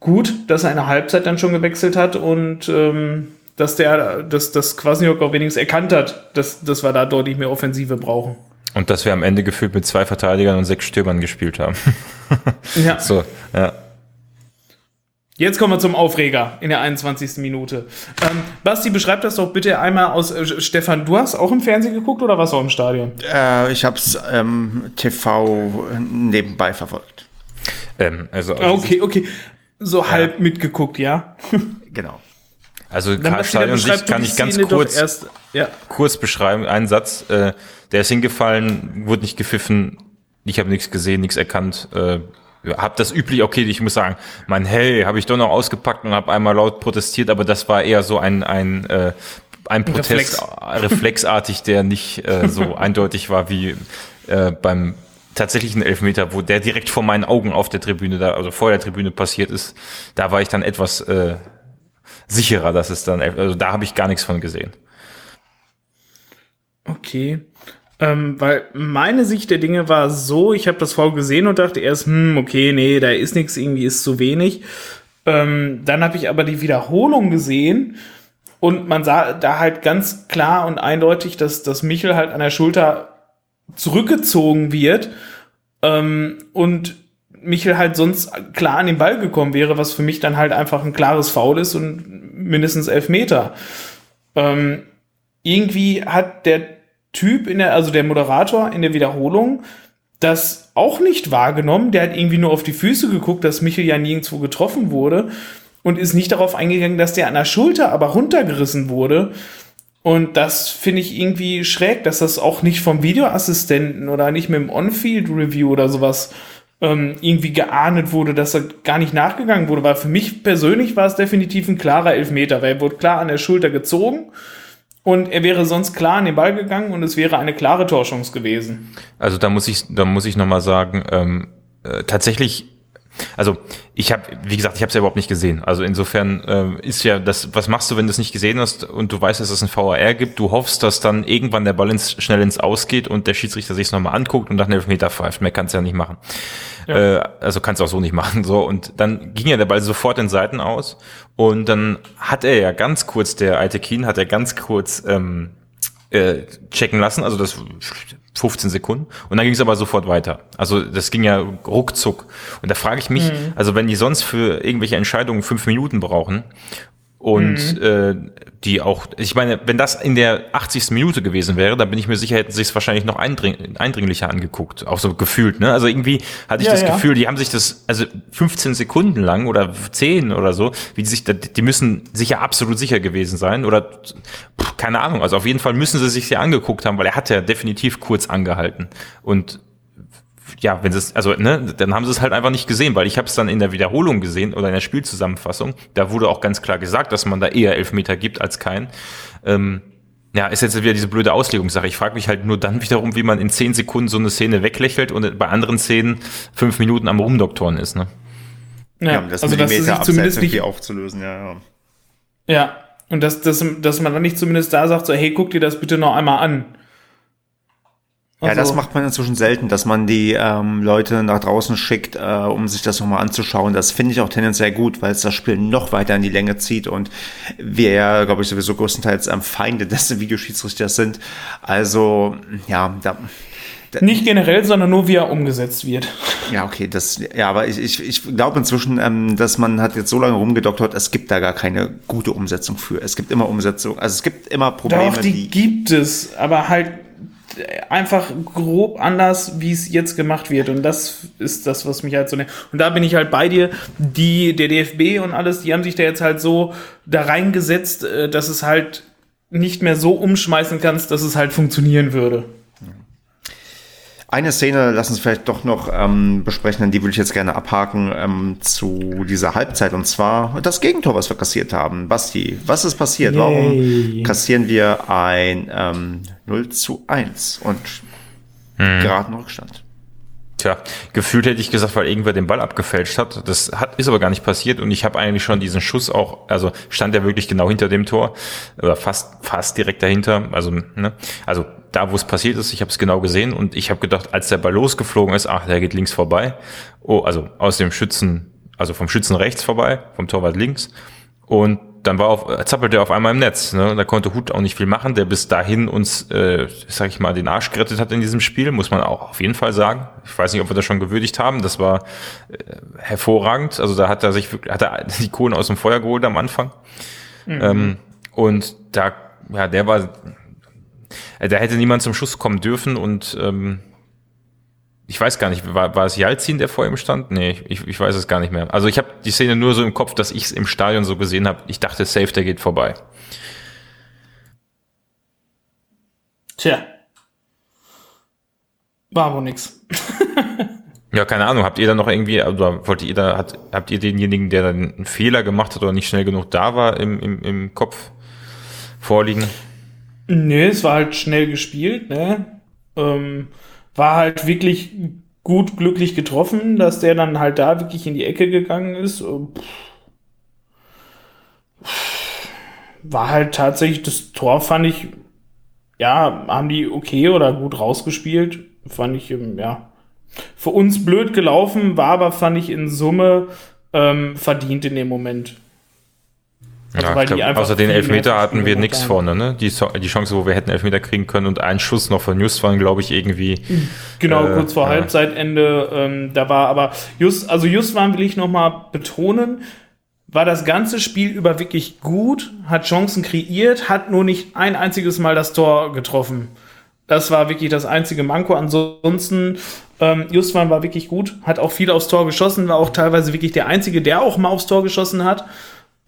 gut, dass er eine Halbzeit dann schon gewechselt hat und ähm, dass der, dass das Kwasniok auch wenigstens erkannt hat, dass, dass wir da deutlich mehr Offensive brauchen. Und dass wir am Ende gefühlt mit zwei Verteidigern und sechs Stürmern gespielt haben. Ja. so, ja. Jetzt kommen wir zum Aufreger in der 21. Minute. Ähm, Basti, beschreib das doch bitte einmal aus. Äh, Stefan, du hast auch im Fernsehen geguckt oder warst du auch im Stadion? äh, ich habe es ähm, TV nebenbei verfolgt. Ähm, also, Ah, Okay, okay. So halb mitgeguckt, ja? Genau. also dann Stadion sich kann ich ganz kurz, Erst, ja. kurz beschreiben. Einen Satz, äh, der ist hingefallen, wurde nicht gepfiffen, ich habe nichts gesehen, nichts erkannt. Äh, hab das üblich, okay, ich muss sagen, mein Hey, habe ich doch noch ausgepackt und habe einmal laut protestiert, aber das war eher so ein ein äh, ein Protest Reflex. reflexartig, der nicht äh, so eindeutig war wie äh, beim tatsächlichen Elfmeter, wo der direkt vor meinen Augen auf der Tribüne, da, also vor der Tribüne passiert ist. Da war ich dann etwas äh, sicherer, dass es dann, also da habe ich gar nichts von gesehen. Okay. Ähm, weil meine Sicht der Dinge war so, ich habe das Foul gesehen und dachte erst, hm, okay, nee, da ist nichts, irgendwie ist zu wenig. Ähm, dann habe ich aber die Wiederholung gesehen und man sah da halt ganz klar und eindeutig, dass, dass Michel halt an der Schulter zurückgezogen wird ähm, und Michel halt sonst klar an den Ball gekommen wäre, was für mich dann halt einfach ein klares Foul ist und mindestens elf Meter. Ähm, irgendwie hat der Typ in der, also der Moderator in der Wiederholung, das auch nicht wahrgenommen. Der hat irgendwie nur auf die Füße geguckt, dass Michel ja nirgendwo getroffen wurde und ist nicht darauf eingegangen, dass der an der Schulter aber runtergerissen wurde. Und das finde ich irgendwie schräg, dass das auch nicht vom Videoassistenten oder nicht mit dem On-Field-Review oder sowas ähm, irgendwie geahndet wurde, dass er gar nicht nachgegangen wurde. Weil für mich persönlich war es definitiv ein klarer Elfmeter, weil er wurde klar an der Schulter gezogen und er wäre sonst klar an den Ball gegangen und es wäre eine klare Torchance gewesen. Also da muss ich, da muss ich nochmal sagen, ähm, äh, tatsächlich Also ich habe, wie gesagt, ich habe es ja überhaupt nicht gesehen. Also insofern äh, ist ja das, was machst du, wenn du es nicht gesehen hast und du weißt, dass es ein VAR gibt? Du hoffst, dass dann irgendwann der Ball ins, schnell ins Ausgeht und der Schiedsrichter sich es nochmal anguckt und nach einem Elfmeter pfeift. Mehr kannst du ja nicht machen. Ja. Äh, also kannst du auch so nicht machen. So und dann ging ja der Ball sofort in Seiten aus und dann hat er ja ganz kurz, der alte Keen hat er ganz kurz ähm, äh, checken lassen. Also das 15 Sekunden und dann ging es aber sofort weiter. Also das ging ja ruckzuck. Und da frage ich mich, mhm. also wenn die sonst für irgendwelche Entscheidungen fünf Minuten brauchen und mhm. äh, die auch, ich meine, wenn das in der 80. Minute gewesen wäre, dann bin ich mir sicher, hätten sie es wahrscheinlich noch eindring eindringlicher angeguckt, auch so gefühlt. Ne? Also irgendwie hatte ich ja, das ja. Gefühl, die haben sich das, also 15 Sekunden lang oder 10 oder so, wie die sich, die müssen sicher absolut sicher gewesen sein oder pff, keine Ahnung. Also auf jeden Fall müssen sie sich ja angeguckt haben, weil er hat ja definitiv kurz angehalten und ja, wenn sie es, also, ne, dann haben sie es halt einfach nicht gesehen, weil ich habe es dann in der Wiederholung gesehen oder in der Spielzusammenfassung. Da wurde auch ganz klar gesagt, dass man da eher Elfmeter gibt als keinen. Ähm, ja, ist jetzt wieder diese blöde Auslegungssache. Ich frage mich halt nur dann wiederum, wie man in zehn Sekunden so eine Szene weglächelt und bei anderen Szenen fünf Minuten am Rumdoktoren ist, ne? Ja, ja das also Millimeter dass zumindest nicht aufzulösen, ja, ja. Ja, und dass, dass, dass man dann nicht zumindest da sagt, so, hey, guck dir das bitte noch einmal an. Also, ja, das also macht man inzwischen selten, dass man die ähm, Leute nach draußen schickt, äh, um sich das nochmal anzuschauen. Das finde ich auch tendenziell gut, weil es das Spiel noch weiter in die Länge zieht und wir ja, glaube ich, sowieso größtenteils ähm, Feinde des Videoschiedsrichters sind. Also, ja, da, nicht generell, sondern nur wie er umgesetzt wird. Ja, okay, das, ja, aber ich, ich, ich glaube inzwischen, ähm, dass man hat jetzt so lange rumgedoktert, es gibt da gar keine gute Umsetzung für. Es gibt immer Umsetzung, also es gibt immer Probleme. Doch, die, die gibt es, aber halt einfach grob anders, wie es jetzt gemacht wird. Und das ist das, was mich halt so. Ne und da bin ich halt bei dir. Die, der DFB und alles, die haben sich da jetzt halt so da reingesetzt, äh, dass es halt nicht mehr so umschmeißen kannst, dass es halt funktionieren würde. Eine Szene, lass uns vielleicht doch noch ähm, besprechen, die würde ich jetzt gerne abhaken ähm, zu dieser Halbzeit. Und zwar das Gegentor, was wir kassiert haben. Basti, was ist passiert? Yay. Warum kassieren wir ein ähm, 0 zu 1 und hm. geraten Rückstand? Tja, gefühlt hätte ich gesagt, weil irgendwer den Ball abgefälscht hat. Das hat, ist aber gar nicht passiert und ich habe eigentlich schon diesen Schuss auch, also stand er wirklich genau hinter dem Tor oder fast fast direkt dahinter. Also ne, also da, wo es passiert ist, ich habe es genau gesehen und ich habe gedacht, als der Ball losgeflogen ist, ach, der geht links vorbei. Oh, also aus dem Schützen, also vom Schützen rechts vorbei, vom Torwart links. Und dann war auf, zappelte er auf einmal im Netz. Ne? Da konnte Hut auch nicht viel machen, der bis dahin uns, äh, sag ich mal, den Arsch gerettet hat in diesem Spiel, muss man auch auf jeden Fall sagen. Ich weiß nicht, ob wir das schon gewürdigt haben. Das war äh, hervorragend. Also da hat er sich hat er die Kohlen aus dem Feuer geholt am Anfang. Mhm. Ähm, und da, ja, der war äh, da hätte niemand zum Schuss kommen dürfen und ähm, ich weiß gar nicht, war, war es Jalzin, der vor ihm stand? Nee, ich, ich weiß es gar nicht mehr. Also ich habe die Szene nur so im Kopf, dass ich es im Stadion so gesehen habe. Ich dachte, safe, der geht vorbei. Tja. War wohl nix. ja, keine Ahnung. Habt ihr da noch irgendwie, oder wollt ihr da, hat, habt ihr denjenigen, der dann einen Fehler gemacht hat oder nicht schnell genug da war, im, im, im Kopf vorliegen? Nö, es war halt schnell gespielt, ne? Ähm, war halt wirklich gut glücklich getroffen, dass der dann halt da wirklich in die Ecke gegangen ist. War halt tatsächlich, das Tor fand ich, ja, haben die okay oder gut rausgespielt. Fand ich, ähm, ja, für uns blöd gelaufen, war aber, fand ich in Summe ähm, verdient in dem Moment. Also ja, glaub, außer den Elfmeter hatten wir nichts vorne, ne? Die, die Chance, wo wir hätten Elfmeter kriegen können und ein Schuss noch von Just waren, glaube ich, irgendwie. Genau, äh, kurz vor ja. Halbzeitende. Ähm, da war aber Just, also Just waren will ich nochmal betonen, war das ganze Spiel über wirklich gut, hat Chancen kreiert, hat nur nicht ein einziges Mal das Tor getroffen. Das war wirklich das einzige Manko. Ansonsten, ähm, Justwan war wirklich gut, hat auch viel aufs Tor geschossen, war auch teilweise wirklich der Einzige, der auch mal aufs Tor geschossen hat.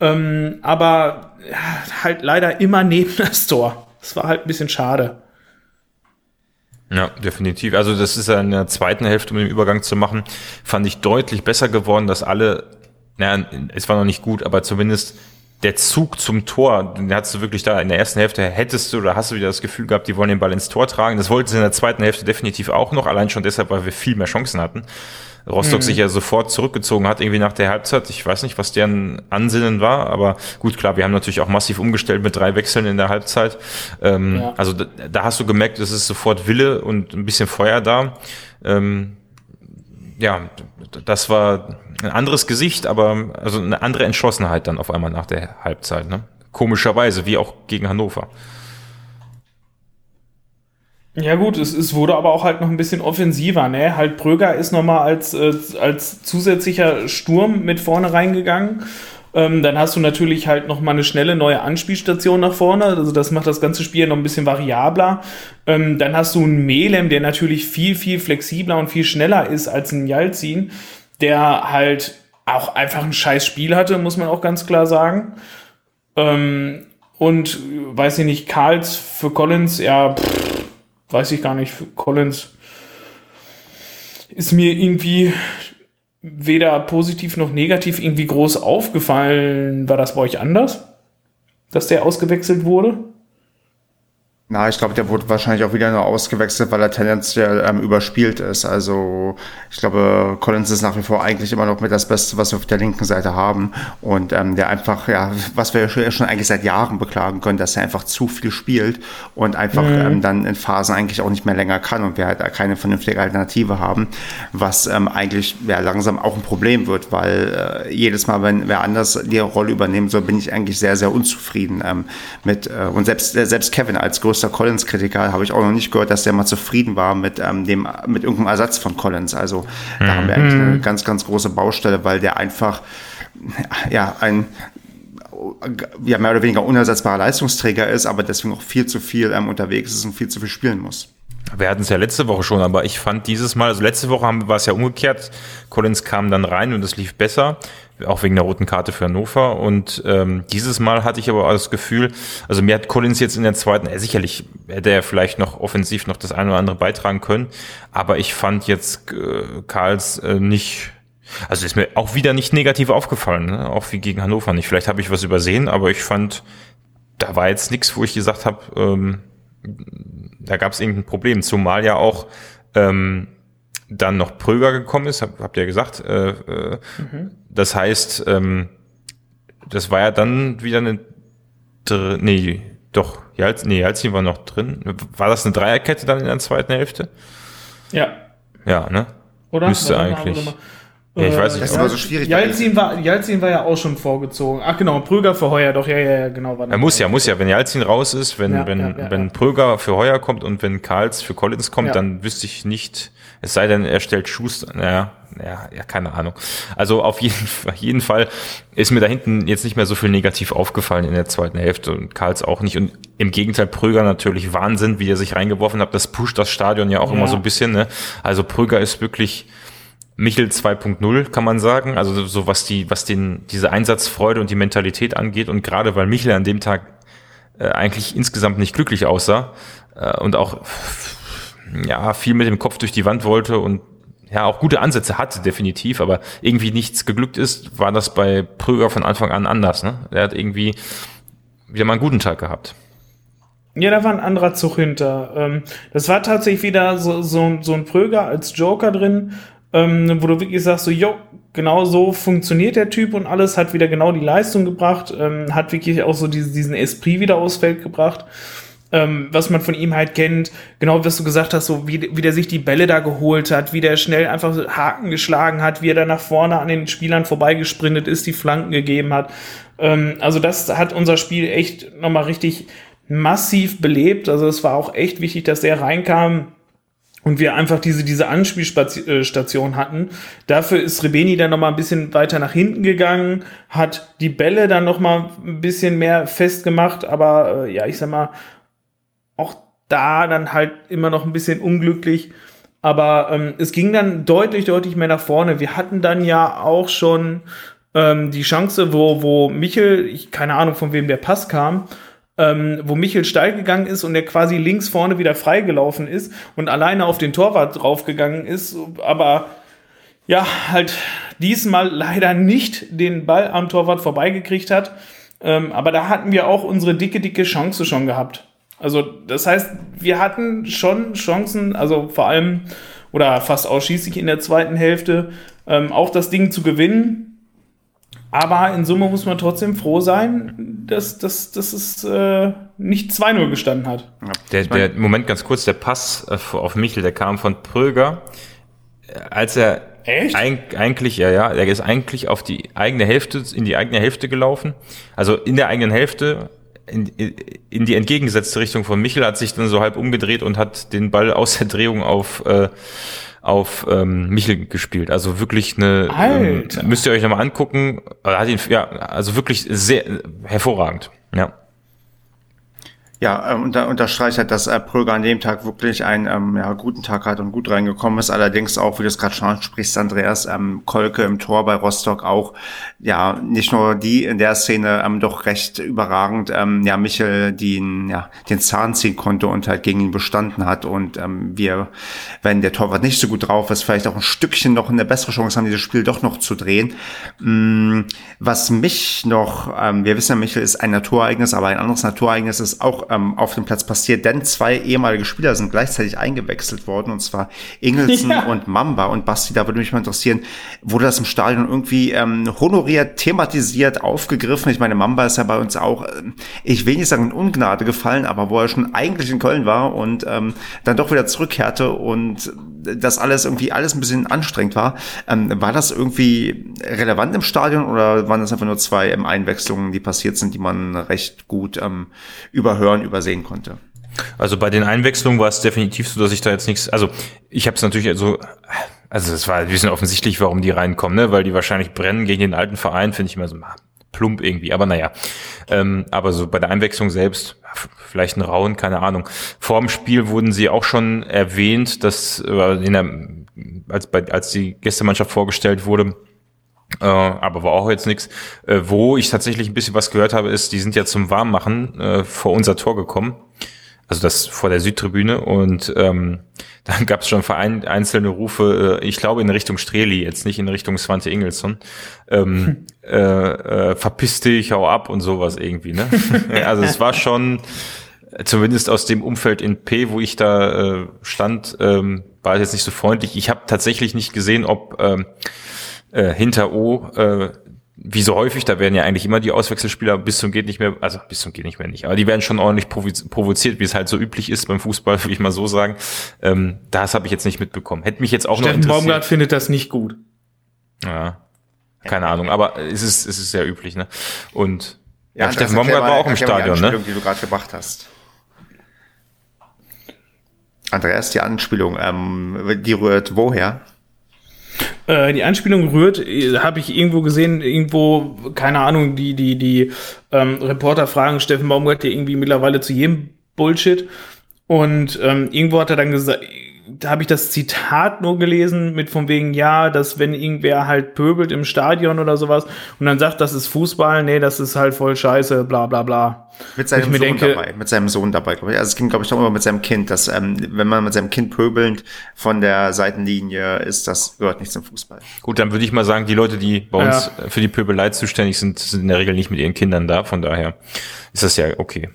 Ähm, aber ja, halt leider immer neben das Tor. Das war halt ein bisschen schade. Ja, definitiv. Also das ist ja in der zweiten Hälfte, um den Übergang zu machen, fand ich deutlich besser geworden, dass alle, naja, es war noch nicht gut, aber zumindest der Zug zum Tor, den hattest du wirklich da in der ersten Hälfte, hättest du oder hast du wieder das Gefühl gehabt, die wollen den Ball ins Tor tragen. Das wollten sie in der zweiten Hälfte definitiv auch noch, allein schon deshalb, weil wir viel mehr Chancen hatten. Rostock mhm. sich ja sofort zurückgezogen hat, irgendwie nach der Halbzeit. Ich weiß nicht, was deren Ansinnen war, aber gut, klar, wir haben natürlich auch massiv umgestellt mit drei Wechseln in der Halbzeit. Ähm, ja. Also da, da, hast du gemerkt, es ist sofort Wille und ein bisschen Feuer da. Ähm, ja, das war ein anderes Gesicht, aber also eine andere Entschlossenheit dann auf einmal nach der Halbzeit. Ne? Komischerweise, wie auch gegen Hannover. Ja gut, es, es wurde aber auch halt noch ein bisschen offensiver, ne? Halt Bröger ist nochmal als, äh, als zusätzlicher Sturm mit vorne reingegangen. Ähm, dann hast du natürlich halt nochmal eine schnelle neue Anspielstation nach vorne. Also das macht das ganze Spiel noch ein bisschen variabler. Ähm, dann hast du einen Melem, der natürlich viel, viel flexibler und viel schneller ist als ein Jalzin, der halt auch einfach ein scheiß Spiel hatte, muss man auch ganz klar sagen. Ähm, und weiß ich nicht, Karls für Collins, ja, pff, weiß ich gar nicht, Collins ist mir irgendwie weder positiv noch negativ irgendwie groß aufgefallen. War das bei euch anders, dass der ausgewechselt wurde? Na, ich glaube, der wurde wahrscheinlich auch wieder nur ausgewechselt, weil er tendenziell ähm, überspielt ist. Also ich glaube, Collins ist nach wie vor eigentlich immer noch mit das Beste, was wir auf der linken Seite haben. Und ähm, der einfach, ja, was wir ja schon eigentlich seit Jahren beklagen können, dass er einfach zu viel spielt und einfach mhm. ähm, dann in Phasen eigentlich auch nicht mehr länger kann und wir halt keine vernünftige Alternative haben, was ähm, eigentlich ja, langsam auch ein Problem wird, weil äh, jedes Mal, wenn wer anders die Rolle übernehmen soll, bin ich eigentlich sehr, sehr unzufrieden ähm, mit. Äh, und selbst, äh, selbst Kevin als größter größter Collins-Kritiker, habe ich auch noch nicht gehört, dass der mal zufrieden war mit ähm, dem mit irgendeinem Ersatz von Collins. Also da mhm. haben wir eigentlich eine mhm. ganz, ganz große Baustelle, weil der einfach ja ein ja, mehr oder weniger unersetzbarer Leistungsträger ist, aber deswegen auch viel zu viel ähm, unterwegs ist und viel zu viel spielen muss. Wir hatten es ja letzte Woche schon, aber ich fand dieses Mal, also letzte Woche haben, war es ja umgekehrt. Collins kam dann rein und es lief besser, auch wegen der roten Karte für Hannover. Und ähm, dieses Mal hatte ich aber das Gefühl, also mir hat Collins jetzt in der zweiten, äh, sicherlich hätte er vielleicht noch offensiv noch das eine oder andere beitragen können, aber ich fand jetzt äh, Karls äh, nicht also ist mir auch wieder nicht negativ aufgefallen, ne? auch wie gegen Hannover nicht. Vielleicht habe ich was übersehen, aber ich fand, da war jetzt nichts, wo ich gesagt habe, ähm, da gab es irgendein Problem, zumal ja auch ähm, dann noch Pröger gekommen ist, hab, habt ihr ja gesagt. Äh, äh, mhm. Das heißt, ähm, das war ja dann wieder eine, nee, doch, Jalz, nee, Jalzin war noch drin. War das eine Dreierkette dann in der zweiten Hälfte? Ja. Ja, ne? Oder? Müsste eigentlich. Ja, ich weiß nicht. Das ist aber so schwierig. Jalzin war, Jalzin war ja auch schon vorgezogen. Ach genau, Pröger für Heuer, doch, ja, ja, ja genau. War er muss ja, muss ja. Wenn Jalzin raus ist, wenn, ja, wenn, ja, wenn Pröger für Heuer kommt und wenn Karls für Collins kommt, dann wüsste ich nicht, es sei denn, er stellt Schuster, naja, ja, ja, keine Ahnung. Also auf jeden, jeden Fall ist mir da hinten jetzt nicht mehr so viel negativ aufgefallen in der zweiten Hälfte und Karls auch nicht. Und im Gegenteil, Pröger natürlich Wahnsinn, wie er sich reingeworfen hat. Das pusht das Stadion ja auch immer so ein bisschen. Ne? Also Pröger ist wirklich Michel 2.0 kann man sagen, also so was die, was den, diese Einsatzfreude und die Mentalität angeht und gerade weil Michel an dem Tag äh, eigentlich insgesamt nicht glücklich aussah äh, und auch ja viel mit dem Kopf durch die Wand wollte und ja auch gute Ansätze hatte definitiv, aber irgendwie nichts geglückt ist, war das bei Prüger von Anfang an anders. Ne? Er hat irgendwie wieder mal einen guten Tag gehabt. Ja, da war ein anderer Zug hinter. Ähm, das war tatsächlich wieder so, so, so ein Pröger als Joker drin, ähm, wo du wirklich sagst, so, jo, genau so funktioniert der Typ und alles, hat wieder genau die Leistung gebracht, ähm, hat wirklich auch so diesen, diesen Esprit wieder aufs Feld gebracht. Ähm, was man von ihm halt kennt, genau was du gesagt hast, so wie, wie der sich die Bälle da geholt hat, wie der schnell einfach Haken geschlagen hat, wie er da nach vorne an den Spielern vorbeigesprintet ist, die Flanken gegeben hat. Ähm, also das hat unser Spiel echt nochmal richtig massiv belebt. Also es war auch echt wichtig, dass der reinkam und wir einfach diese, diese Anspielstation hatten. Dafür ist Rebeni dann nochmal ein bisschen weiter nach hinten gegangen, hat die Bälle dann nochmal ein bisschen mehr festgemacht, aber äh, ja, ich sag mal, auch da dann halt immer noch ein bisschen unglücklich. Aber ähm, es ging dann deutlich, deutlich mehr nach vorne. Wir hatten dann ja auch schon ähm, die Chance, wo, wo Michel, ich keine Ahnung von wem der Pass kam, ähm, wo Michel steil gegangen ist und der quasi links vorne wieder freigelaufen ist und alleine auf den Torwart draufgegangen ist, aber ja, halt diesmal leider nicht den Ball am Torwart vorbeigekriegt hat. Ähm, aber da hatten wir auch unsere dicke, dicke Chance schon gehabt. Also, das heißt, wir hatten schon Chancen, also vor allem oder fast ausschließlich in der zweiten Hälfte, ähm, auch das Ding zu gewinnen. Aber in Summe muss man trotzdem froh sein, dass, dass, dass es äh, nicht 2-0 gestanden hat. Der, der, Moment ganz kurz, der Pass äh, auf Michel, der kam von Pröger. Als er Echt? Eig eigentlich, ja, ja, er ist eigentlich auf die eigene Hälfte, in die eigene Hälfte gelaufen. Also in der eigenen Hälfte, in, in die entgegengesetzte Richtung von Michel, hat sich dann so halb umgedreht und hat den Ball aus der Drehung auf, äh, auf ähm, Michel gespielt. Also wirklich eine, ähm, müsst ihr euch nochmal angucken. Hat ihn, ja, also wirklich sehr hervorragend. Ja. Ja, ähm, unter, unterstreicht hat, dass äh, Pröger an dem Tag wirklich einen ähm, ja, guten Tag hat und gut reingekommen ist. Allerdings auch, wie du es gerade schon sprichst, Andreas, ähm, Kolke im Tor bei Rostock auch, ja, nicht nur die in der Szene ähm, doch recht überragend, ähm, ja, Michel den, ja, den Zahn ziehen konnte und halt gegen ihn bestanden hat. Und ähm, wir, wenn der Torwart nicht so gut drauf ist, vielleicht auch ein Stückchen noch eine bessere Chance haben, dieses Spiel doch noch zu drehen. Ähm, was mich noch, ähm, wir wissen ja, Michel ist ein Naturereignis, aber ein anderes Naturereignis ist auch ähm, auf dem Platz passiert, denn zwei ehemalige Spieler sind gleichzeitig eingewechselt worden, und zwar Ingelsen ja. und Mamba. Und Basti, da würde mich mal interessieren, wurde das im Stadion irgendwie ähm, honoriert, thematisiert, aufgegriffen? Ich meine, Mamba ist ja bei uns auch, äh, ich will nicht sagen in Ungnade gefallen, aber wo er schon eigentlich in Köln war und ähm, dann doch wieder zurückkehrte und das alles irgendwie alles ein bisschen anstrengend war. Ähm, war das irgendwie relevant im Stadion oder waren das einfach nur zwei ähm, Einwechslungen, die passiert sind, die man recht gut ähm, überhören, übersehen konnte? Also bei den Einwechslungen war es definitiv so, dass ich da jetzt nichts, also ich habe es natürlich also also es war ein bisschen offensichtlich, warum die reinkommen, ne? weil die wahrscheinlich brennen gegen den alten Verein, finde ich immer so plump irgendwie, aber naja. Ähm, aber so bei der Einwechslung selbst, vielleicht ein Rauen, keine Ahnung. Vor dem Spiel wurden sie auch schon erwähnt, dass äh, der, als, bei, als die Gästemannschaft vorgestellt wurde, äh, aber war auch jetzt nichts. Äh, wo ich tatsächlich ein bisschen was gehört habe, ist, die sind ja zum Warmmachen äh, vor unser Tor gekommen also das vor der Südtribüne und ähm, dann gab es schon verein, einzelne Rufe, äh, ich glaube in Richtung Streli, jetzt nicht in Richtung Svante Ingelsson, ähm, hm. äh, äh, verpiss dich, hau ab und sowas irgendwie. Ne? also es war schon, zumindest aus dem Umfeld in P, wo ich da äh, stand, ähm, war es jetzt nicht so freundlich. Ich habe tatsächlich nicht gesehen, ob ähm, äh, hinter O äh, wie so häufig, da werden ja eigentlich immer die Auswechselspieler bis zum geht nicht mehr, also bis zum geht nicht mehr nicht, aber die werden schon ordentlich provoziert, wie es halt so üblich ist beim Fußball, würde ich mal so sagen. Ähm, das habe ich jetzt nicht mitbekommen. Hätte mich jetzt auch Steffen noch interessiert. Baumgart findet das nicht gut. Ja, keine Ahnung, aber es ist, es ist sehr üblich, ne? Und ja, ja Steffen Baumgart war auch im Stadion, ne? Die du gerade gebracht hast. Andreas, die Anspielung, ähm, die rührt woher? Äh, die Anspielung rührt, äh, habe ich irgendwo gesehen, irgendwo, keine Ahnung, die, die, die ähm, Reporter fragen Steffen Baumgart ja irgendwie mittlerweile zu jedem Bullshit. Und ähm, irgendwo hat er dann gesagt, da habe ich das Zitat nur gelesen mit von wegen, ja, dass wenn irgendwer halt pöbelt im Stadion oder sowas und dann sagt, das ist Fußball, nee, das ist halt voll scheiße, bla bla bla. Mit seinem Sohn denke, dabei, mit seinem Sohn dabei, glaube ich. Also es ging, glaube ich, doch immer mit seinem Kind, dass ähm, wenn man mit seinem Kind pöbelnd von der Seitenlinie ist, das gehört nicht zum Fußball. Gut, dann würde ich mal sagen, die Leute, die bei uns ja. für die Pöbelei zuständig sind, sind in der Regel nicht mit ihren Kindern da, von daher ist das ja okay.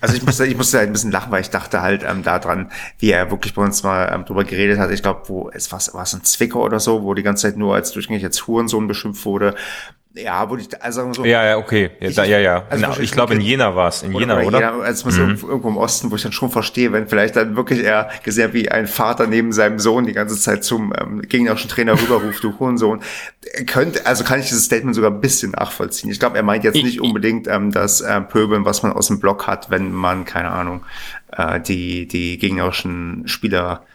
Also ich musste, ich musste halt ein bisschen lachen, weil ich dachte halt ähm, daran, wie er wirklich bei uns mal ähm, drüber geredet hat. Ich glaube, wo es war, war es ein Zwicker oder so, wo die ganze Zeit nur als durchgängig als Hurensohn beschimpft wurde. Ja, wo ich also so. Ja, ja, okay. Ja, ich, da, ja, ja. Also ich glaube, in Jena war es. In Jena, oder? Jena, also mhm. so irgendwo im Osten, wo ich dann schon verstehe, wenn vielleicht dann wirklich er gesehen wie ein Vater neben seinem Sohn die ganze Zeit zum ähm, gegnerischen Trainer rüberruft, du Hurensohn. Könnte, also kann ich dieses Statement sogar ein bisschen nachvollziehen. Ich glaube, er meint jetzt nicht unbedingt ähm, das äh, Pöbeln, was man aus dem Block hat, wenn man, keine Ahnung, äh, die, die gegnerischen Spieler äh,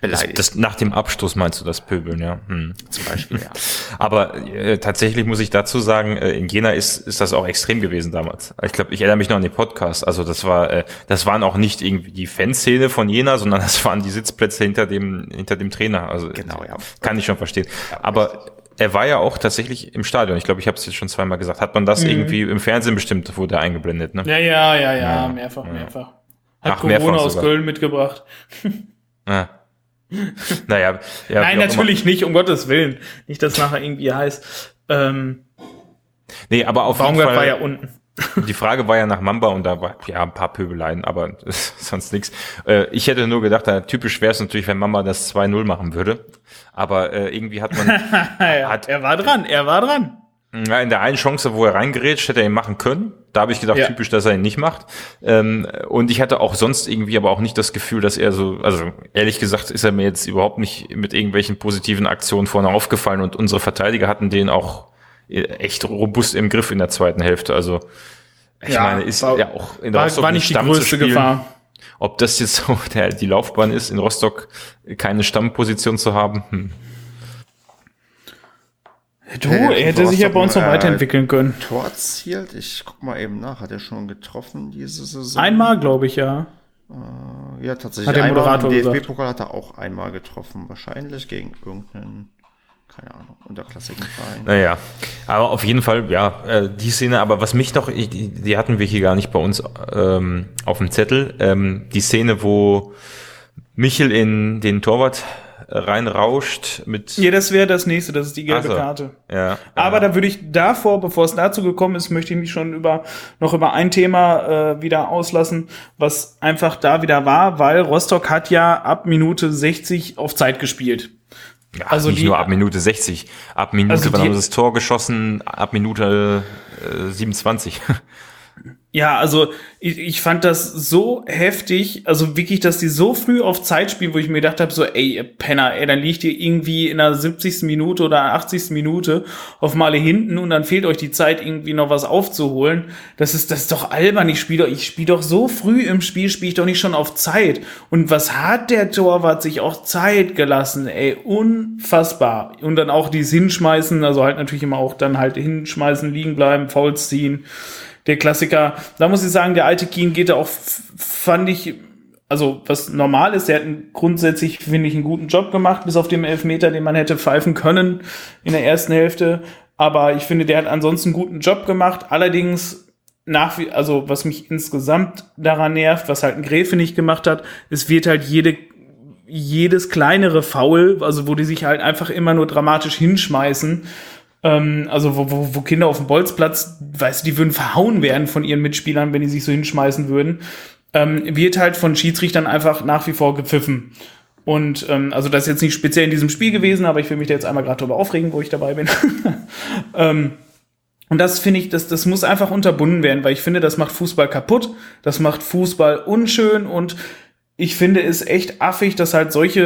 beleidigt. Das, das, nach dem Abstoß meinst du das Pöbeln, ja. Hm. Zum Beispiel, ja. Aber äh, tatsächlich muss ich dazu sagen, äh, in Jena ist, ist das auch extrem gewesen damals. Ich glaube, ich erinnere mich noch an den Podcast. Also das war, äh, das waren auch nicht irgendwie die Fanszene von Jena, sondern das waren die Sitzplätze hinter dem, hinter dem Trainer. Also genau, ja. Kann ich schon verstehen. Ja, Aber er war ja auch tatsächlich im Stadion. Ich glaube, ich habe es jetzt schon zweimal gesagt. Hat man das mhm. irgendwie im Fernsehen bestimmt, wurde er eingeblendet, ne? Ja, ja, ja, ja, mehrfach, mehrfach. Hat Ach, Corona mehrfach aus Köln mitgebracht. Ah. naja. Ja, Nein, natürlich nicht, um Gottes Willen. Nicht, dass nachher irgendwie heißt. Ähm, nee, aber auf Baumgart jeden Fall. war ja unten. Die Frage war ja nach Mamba und da war ja ein paar Pöbeleien, aber sonst nichts. Äh, ich hätte nur gedacht, da, typisch wäre es natürlich, wenn Mamba das 2-0 machen würde. Aber äh, irgendwie hat man. ja, hat, er war dran, er war dran. Ja, in der einen Chance, wo er reingerätscht, hätte er ihn machen können. Da habe ich gedacht, ja. typisch, dass er ihn nicht macht. Ähm, und ich hatte auch sonst irgendwie aber auch nicht das Gefühl, dass er so, also ehrlich gesagt, ist er mir jetzt überhaupt nicht mit irgendwelchen positiven Aktionen vorne aufgefallen und unsere Verteidiger hatten den auch echt robust im Griff in der zweiten Hälfte. Also ich ja, meine, ist war, ja auch in war, Rostock war nicht die größte Gefahr. Ob das jetzt so der, die Laufbahn ist, in Rostock keine Stammposition zu haben, hm. Du, er hätte sich ja bei uns noch weiterentwickeln können. Tor erzielt? Ich guck mal eben nach. Hat er schon getroffen diese Saison? Einmal, glaube ich, ja. Äh, ja, tatsächlich. Hat der Moderator einmal. DFB-Pokal hat er auch einmal getroffen. Wahrscheinlich gegen irgendeinen, keine Ahnung, unterklassigen Verein. Naja, aber auf jeden Fall, ja, äh, die Szene, aber was mich noch, die, die hatten wir hier gar nicht bei uns ähm, auf dem Zettel. Ähm, die Szene, wo Michel in den Torwart reinrauscht mit. Ja, das wäre das nächste, das ist die gelbe also, Karte. Ja. Aber ja. da würde ich davor, bevor es dazu gekommen ist, möchte ich mich schon über noch über ein Thema äh, wieder auslassen, was einfach da wieder war, weil Rostock hat ja ab Minute 60 auf Zeit gespielt. Ja, also nicht die, nur ab Minute 60. Ab Minute, also wann haben sie das Tor geschossen? Ab Minute äh, 27. Ja, also ich, ich fand das so heftig, also wirklich, dass die so früh auf Zeit spielen, wo ich mir gedacht habe, so, ey, Penner, ey, dann liegt ihr irgendwie in der 70. Minute oder 80. Minute auf Male hinten und dann fehlt euch die Zeit, irgendwie noch was aufzuholen. Das ist, das ist doch albern. Ich spiele doch, ich spiele doch so früh im Spiel, spiele ich doch nicht schon auf Zeit. Und was hat der Torwart sich auch Zeit gelassen, ey, unfassbar. Und dann auch dieses Hinschmeißen, also halt natürlich immer auch dann halt hinschmeißen, liegen bleiben, Fouls ziehen der Klassiker. Da muss ich sagen, der alte Keen geht da auch, fand ich, also was normal ist, der hat grundsätzlich, finde ich, einen guten Job gemacht, bis auf den Elfmeter, den man hätte pfeifen können in der ersten Hälfte. Aber ich finde, der hat ansonsten einen guten Job gemacht. Allerdings nach wie, also was mich insgesamt daran nervt, was halt ein Gräfe nicht gemacht hat, es wird halt jede jedes kleinere Foul, also wo die sich halt einfach immer nur dramatisch hinschmeißen, ähm, also wo, wo, wo Kinder auf dem Bolzplatz, weißt du, die würden verhauen werden von ihren Mitspielern, wenn die sich so hinschmeißen würden, ähm, wird halt von Schiedsrichtern einfach nach wie vor gepfiffen. Und ähm, also das ist jetzt nicht speziell in diesem Spiel gewesen, aber ich will mich da jetzt einmal gerade drüber aufregen, wo ich dabei bin. ähm, und das finde ich, das, das muss einfach unterbunden werden, weil ich finde, das macht Fußball kaputt, das macht Fußball unschön und ich finde es echt affig, dass halt solche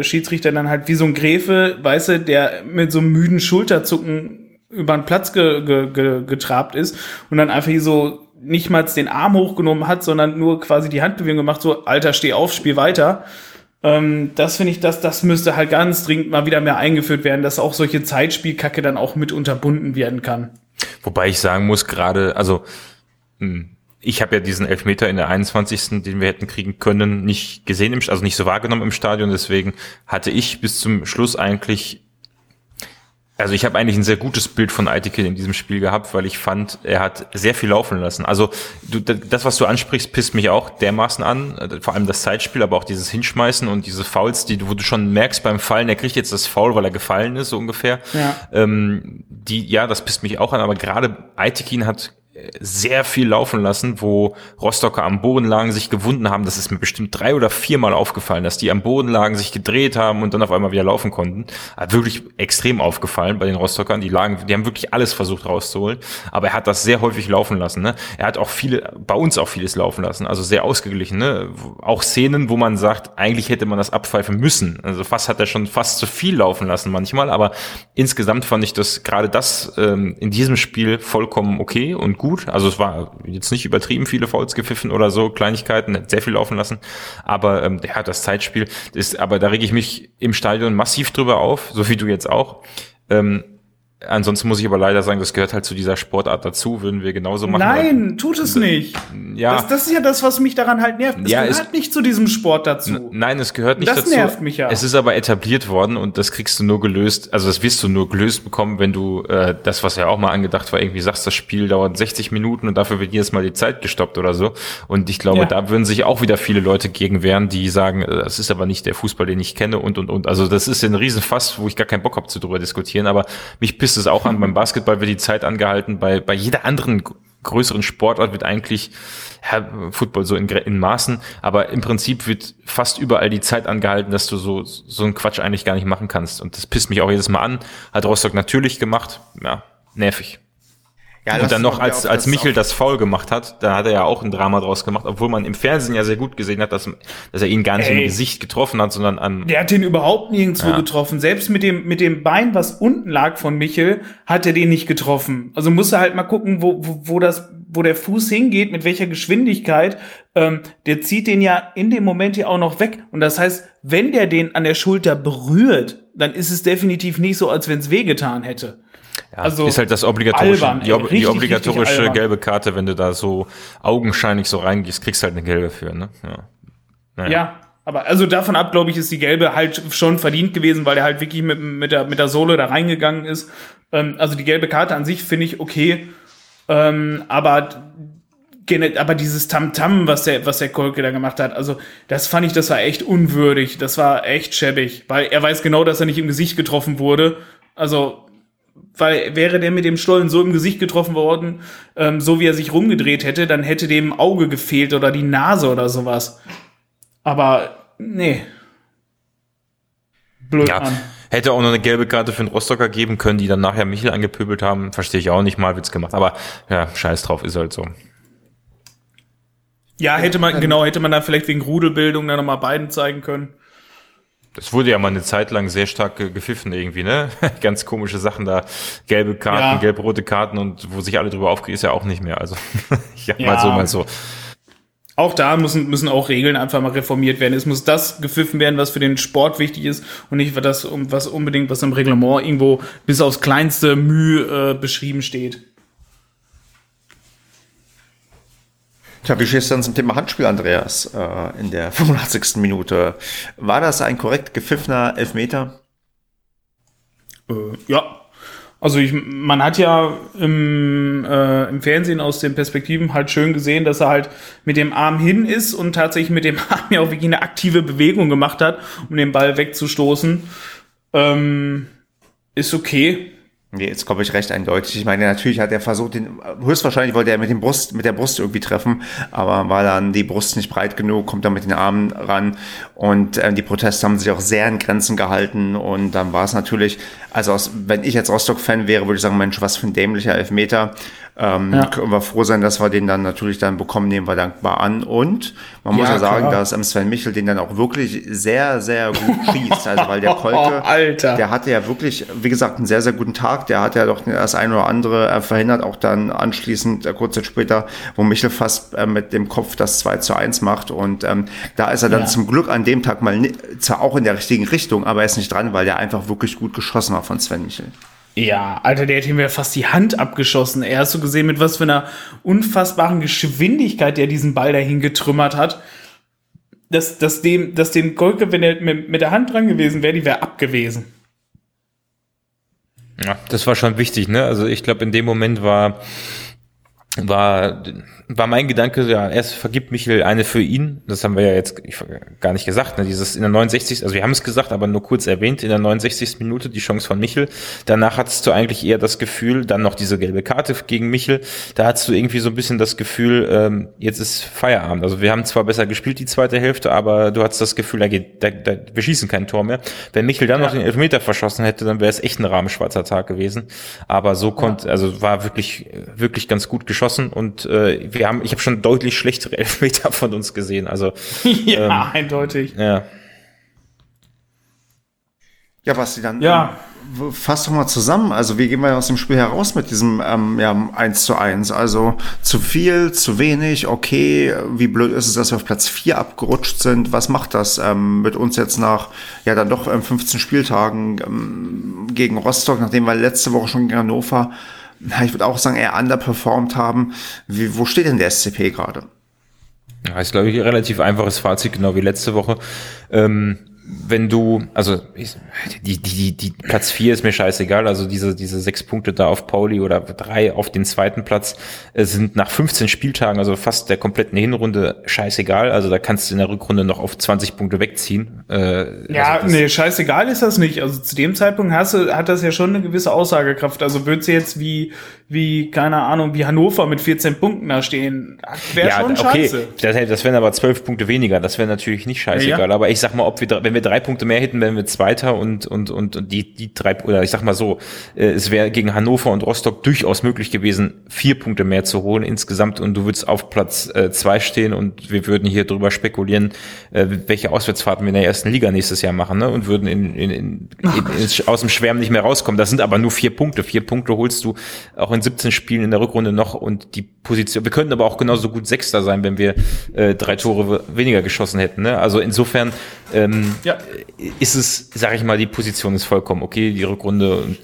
äh, Schiedsrichter dann halt wie so ein Gräfe, weißt du, der mit so einem müden Schulterzucken über den Platz ge, ge, ge, getrabt ist und dann einfach hier so nicht mal den Arm hochgenommen hat, sondern nur quasi die Handbewegung gemacht, so, Alter, steh auf, spiel weiter. Ähm, das finde ich, das, das müsste halt ganz dringend mal wieder mehr eingeführt werden, dass auch solche Zeitspielkacke dann auch mit unterbunden werden kann. Wobei ich sagen muss, gerade, also, mh hm, ich habe ja diesen Elfmeter in der 21., den wir hätten kriegen können, nicht gesehen, im, also nicht so wahrgenommen im Stadion. Deswegen hatte ich bis zum Schluss eigentlich, also ich habe eigentlich ein sehr gutes Bild von Aitikin in diesem Spiel gehabt, weil ich fand, er hat sehr viel laufen lassen. Also du, das, was du ansprichst, pisst mich auch dermaßen an. Vor allem das Zeitspiel, aber auch dieses Hinschmeißen und diese Fouls, die wo du schon merkst beim Fallen, er kriegt jetzt das Foul, weil er gefallen ist, so ungefähr. Ja. Ähm, die, ja, das pisst mich auch an, aber gerade Aitikin hat sehr viel laufen lassen, wo Rostocker am Boden lagen, sich gewunden haben. Das ist mir bestimmt drei oder viermal aufgefallen, dass die am Boden lagen, sich gedreht haben und dann auf einmal wieder laufen konnten. Hat wirklich extrem aufgefallen bei den Rostockern. Die lagen, die haben wirklich alles versucht rauszuholen. Aber er hat das sehr häufig laufen lassen. Ne? Er hat auch viele, bei uns auch vieles laufen lassen. Also sehr ausgeglichen. Ne? Auch Szenen, wo man sagt, eigentlich hätte man das abpfeifen müssen. Also fast hat er schon fast zu viel laufen lassen manchmal. Aber insgesamt fand ich das gerade das ähm, in diesem Spiel vollkommen okay und gut. Also es war jetzt nicht übertrieben viele Fouls gepfiffen oder so, Kleinigkeiten, hat sehr viel laufen lassen. Aber ähm, der hat das Zeitspiel, ist, aber da rege ich mich im Stadion massiv drüber auf, so wie du jetzt auch. Ähm, Ansonsten muss ich aber leider sagen, das gehört halt zu dieser Sportart dazu, würden wir genauso machen. Nein, tut es nicht. Ja. Das, das, ist ja das, was mich daran halt nervt. Es ja, gehört es, nicht zu diesem Sport dazu. Nein, es gehört nicht das dazu. Das nervt mich ja. Es ist aber etabliert worden und das kriegst du nur gelöst, also das wirst du nur gelöst bekommen, wenn du äh, das, was ja auch mal angedacht war, irgendwie sagst, das Spiel dauert 60 Minuten und dafür wird jedes Mal die Zeit gestoppt oder so. Und ich glaube, ja. da würden sich auch wieder viele Leute gegen wehren, die sagen, äh, das ist aber nicht der Fußball, den ich kenne und und und. Also das ist ein Riesenfass, wo ich gar keinen Bock habe zu drüber diskutieren, aber mich pisst es auch an beim Basketball Basketball wird die Zeit angehalten, bei, bei jeder anderen größeren Sportart wird eigentlich ja, Football so in, in Maßen, aber im Prinzip wird fast überall die Zeit angehalten, dass du so, so einen Quatsch eigentlich gar nicht machen kannst. Und das pisst mich auch jedes Mal an. Hat Rostock natürlich gemacht. Ja, nervig. Ja, und dann noch, als, als Michel das faul gemacht hat, da hat er ja auch ein Drama draus gemacht, obwohl man im Fernsehen ja sehr gut gesehen hat, dass, dass er ihn gar nicht Ey, im Gesicht getroffen hat, sondern an. Der hat den überhaupt nirgendwo ja. getroffen. Selbst mit dem, mit dem Bein, was unten lag von Michel, hat er den nicht getroffen. Also muss er halt mal gucken, wo, wo, wo das, wo der Fuß hingeht, mit welcher Geschwindigkeit. Ähm, der zieht den ja in dem Moment hier auch noch weg. Und das heißt, wenn der den an der Schulter berührt, dann ist es definitiv nicht so, als wenn es wehgetan hätte. Ja, also ist halt das obligatorische, albern, die, richtig, die, obligatorische gelbe Karte, wenn du da so augenscheinlich so reingehst, kriegst halt eine gelbe für, ne? Ja. Naja. ja. Aber also davon ab, glaube ich, ist die gelbe halt schon verdient gewesen, weil er halt wirklich mit, mit, der, mit der Sohle da reingegangen ist. Ähm, also die gelbe Karte an sich finde ich okay. Ähm, aber aber dieses Tamtam, -Tam, was der, was der Kolke da gemacht hat, also das fand ich, das war echt unwürdig. Das war echt schäbig, weil er weiß genau, dass er nicht im Gesicht getroffen wurde. Also weil wäre der mit dem Stollen so im Gesicht getroffen worden, ähm, so wie er sich rumgedreht hätte, dann hätte dem Auge gefehlt oder die Nase oder sowas. Aber nee. Blöd ja. an. Hätte auch noch eine gelbe Karte für den Rostocker geben können, die dann nachher Michel angepöbelt haben. Verstehe ich auch nicht mal, Witz gemacht. Aber ja, scheiß drauf, ist halt so. Ja, hätte man, genau, hätte man da vielleicht wegen Rudelbildung dann nochmal beiden zeigen können. Das wurde ja mal eine Zeit lang sehr stark gepfiffen irgendwie, ne? Ganz komische Sachen da. Gelbe Karten, ja. gelb-rote Karten und wo sich alle drüber aufkriegen, ist ja auch nicht mehr. Also, ja, ja, mal so, mal so. Auch da müssen, müssen auch Regeln einfach mal reformiert werden. Es muss das gepfiffen werden, was für den Sport wichtig ist und nicht das, was unbedingt, was im Reglement irgendwo bis aufs kleinste Mühe äh, beschrieben steht. Tja, stehst du dann zum Thema Handspiel, Andreas, äh, in der 85. Minute? War das ein korrekt gepfiffener Elfmeter? Äh, ja. Also ich, man hat ja im, äh, im Fernsehen aus den Perspektiven halt schön gesehen, dass er halt mit dem Arm hin ist und tatsächlich mit dem Arm ja auch wirklich eine aktive Bewegung gemacht hat, um den Ball wegzustoßen. Ähm, ist okay. Nee, jetzt komme ich recht eindeutig. Ich meine, natürlich hat er versucht, den, höchstwahrscheinlich wollte er mit dem Brust, mit der Brust irgendwie treffen, aber war dann die Brust nicht breit genug, kommt dann mit den Armen ran und äh, die Proteste haben sich auch sehr in Grenzen gehalten und dann war es natürlich, also aus, wenn ich jetzt Rostock-Fan wäre, würde ich sagen, Mensch, was für ein dämlicher Elfmeter. Ähm, ja. Können wir froh sein, dass wir den dann natürlich dann bekommen, nehmen wir dankbar an. Und man ja, muss ja sagen, klar. dass Sven Michel den dann auch wirklich sehr, sehr gut schießt. Also weil der Kolke, Alter. der hatte ja wirklich, wie gesagt, einen sehr, sehr guten Tag. Der hat ja doch das eine oder andere äh, verhindert, auch dann anschließend, äh, kurz später, wo Michel fast äh, mit dem Kopf das 2 zu 1 macht. Und ähm, da ist er dann ja. zum Glück an dem Tag mal zwar auch in der richtigen Richtung, aber er ist nicht dran, weil der einfach wirklich gut geschossen hat von Sven Michel. Ja, Alter, der ihm ja fast die Hand abgeschossen. Er hast du gesehen, mit was für einer unfassbaren Geschwindigkeit der diesen Ball dahin getrümmert hat. Dass, dass, dem, dass dem Golke, wenn er mit, mit der Hand dran gewesen wäre, die wäre abgewesen. Ja, das war schon wichtig, ne? Also ich glaube, in dem Moment war war, war mein Gedanke, ja, erst vergibt Michel eine für ihn. Das haben wir ja jetzt gar nicht gesagt. Ne? Dieses in der 69. Also wir haben es gesagt, aber nur kurz erwähnt, in der 69. Minute die Chance von Michel. Danach hattest du eigentlich eher das Gefühl, dann noch diese gelbe Karte gegen Michel. Da hattest du irgendwie so ein bisschen das Gefühl, ähm, jetzt ist Feierabend. Also wir haben zwar besser gespielt die zweite Hälfte, aber du hattest das Gefühl, da geht, da, da, wir schießen kein Tor mehr. Wenn Michel dann ja. noch den Elfmeter verschossen hätte, dann wäre es echt ein rahmenschwarzer Tag gewesen. Aber so konnte, ja. also war wirklich, wirklich ganz gut geschossen geschossen und äh, wir haben, ich habe schon deutlich schlechtere Elfmeter von uns gesehen. Also ja, ähm, eindeutig. Ja. Ja, Basti, dann ja. Ähm, fass doch mal zusammen. Also wie gehen wir aus dem Spiel heraus mit diesem ähm, ja, 1 zu 1? Also zu viel, zu wenig, okay. Wie blöd ist es, dass wir auf Platz 4 abgerutscht sind? Was macht das ähm, mit uns jetzt nach ja dann doch ähm, 15 Spieltagen ähm, gegen Rostock, nachdem wir letzte Woche schon gegen Hannover na, ich würde auch sagen, eher underperformed haben. Wie, wo steht denn der SCP gerade? Ja, ist, glaube ich, ein relativ einfaches Fazit, genau wie letzte Woche. Ähm, wenn du, also die, die, die, die Platz vier ist mir scheißegal, also diese, diese sechs Punkte da auf Pauli oder drei auf den zweiten Platz äh, sind nach 15 Spieltagen, also fast der kompletten Hinrunde scheißegal. Also da kannst du in der Rückrunde noch auf 20 Punkte wegziehen. Äh, ja, also nee, scheißegal ist das nicht. Also zu dem Zeitpunkt hast du, hat das ja schon eine gewisse Aussagekraft. Also würdest du jetzt wie, wie, keine Ahnung, wie Hannover mit 14 Punkten da stehen. Wäre ja, schon okay. scheiße. Das, das wären aber zwölf Punkte weniger. Das wäre natürlich nicht scheißegal. Ja, ja. Aber ich sag mal, ob wir, wenn wir drei Punkte mehr hätten, wären wir Zweiter und, und, und, und die, die drei, oder ich sag mal so, äh, es wäre gegen Hannover und Rostock durchaus möglich gewesen, vier Punkte mehr zu holen insgesamt und du würdest auf Platz äh, zwei stehen und wir würden hier drüber spekulieren, äh, welche Auswärtsfahrten wir in der ersten Liga nächstes Jahr machen, ne? Und würden in, in, in, in, in, aus dem Schwärmen nicht mehr rauskommen. Das sind aber nur vier Punkte. Vier Punkte holst du auch in 17 Spielen in der Rückrunde noch und die Position, wir könnten aber auch genauso gut Sechster sein, wenn wir äh, drei Tore weniger geschossen hätten. Ne? Also insofern ähm, Ja. ist es, sage ich mal, die Position ist vollkommen okay, die Rückrunde und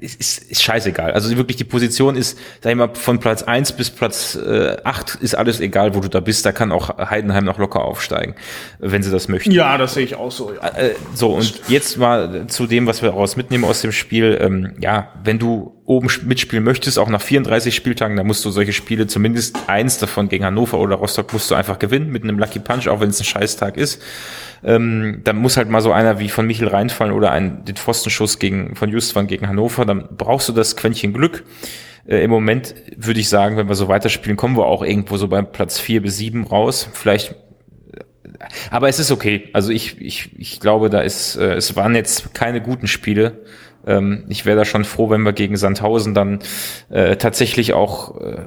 ist, ist, ist scheißegal. Also wirklich die Position ist, sag ich mal, von Platz eins bis Platz äh, acht ist alles egal, wo du da bist. Da kann auch Heidenheim noch locker aufsteigen, wenn sie das möchten. Ja, das sehe ich auch so, ja. Äh, so, und jetzt mal zu dem, was wir daraus mitnehmen aus dem Spiel. Ähm, ja, wenn du oben mitspielen möchtest, auch nach 34 Spieltagen, dann musst du solche Spiele, zumindest eins davon gegen Hannover oder Rostock, musst du einfach gewinnen mit einem Lucky Punch, auch wenn es ein Scheißtag ist. Ähm, dann muss halt mal so einer wie von Michel reinfallen oder ein, den Pfostenschuss gegen, von Justwan gegen Hannover, dann brauchst du das Quäntchen Glück. Äh, Im Moment würde ich sagen, wenn wir so weiterspielen, kommen wir auch irgendwo so beim Platz vier bis sieben raus. Vielleicht aber es ist okay. Also ich, ich, ich glaube, da ist, äh, es waren jetzt keine guten Spiele. Ähm, ich wäre da schon froh, wenn wir gegen Sandhausen dann äh, tatsächlich auch, äh,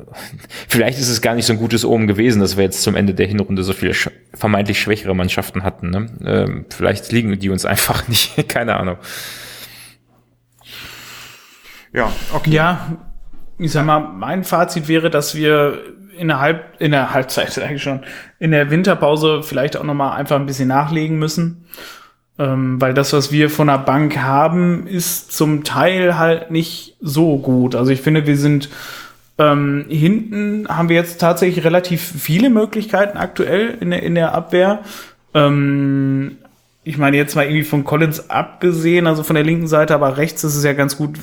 vielleicht ist es gar nicht so ein gutes Omen gewesen, dass wir jetzt zum Ende der Hinrunde so viele sch vermeintlich schwächere Mannschaften hatten. Ne? Ähm, vielleicht liegen die uns einfach nicht, keine Ahnung. Ja, okay. Ja, ich sag mal, mein Fazit wäre, dass wir in der Halb, in der Halbzeit sag ich schon, in der Winterpause vielleicht auch noch mal einfach ein bisschen nachlegen müssen. Ähm, weil das, was wir von der Bank haben, ist zum Teil halt nicht so gut. Also ich finde, wir sind ähm, hinten haben wir jetzt tatsächlich relativ viele Möglichkeiten aktuell in der, in der Abwehr. Ähm, ich meine, jetzt mal irgendwie von Collins abgesehen, also von der linken Seite, aber rechts ist es ja ganz gut.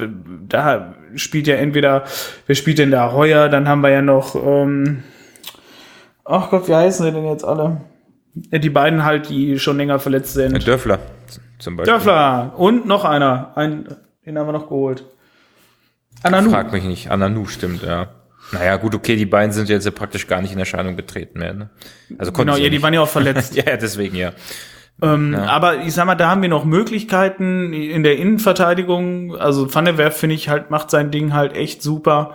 Da spielt ja entweder, wer spielt denn da Heuer, dann haben wir ja noch, ähm, ach Gott, wie heißen sie denn jetzt alle? Ja, die beiden halt, die schon länger verletzt sind. Dörfler zum Beispiel. Dörfler und noch einer. Ein, den haben wir noch geholt. Ananu. Frag mich nicht. Ananu stimmt, ja. Naja, gut, okay, die beiden sind jetzt ja praktisch gar nicht in Erscheinung getreten mehr. Ne? Also Genau, ja, die waren ja auch verletzt. ja, ja, deswegen ja. Ähm, Aber ich sag mal, da haben wir noch Möglichkeiten in der Innenverteidigung. Also Van der Werf, finde ich, halt, macht sein Ding halt echt super.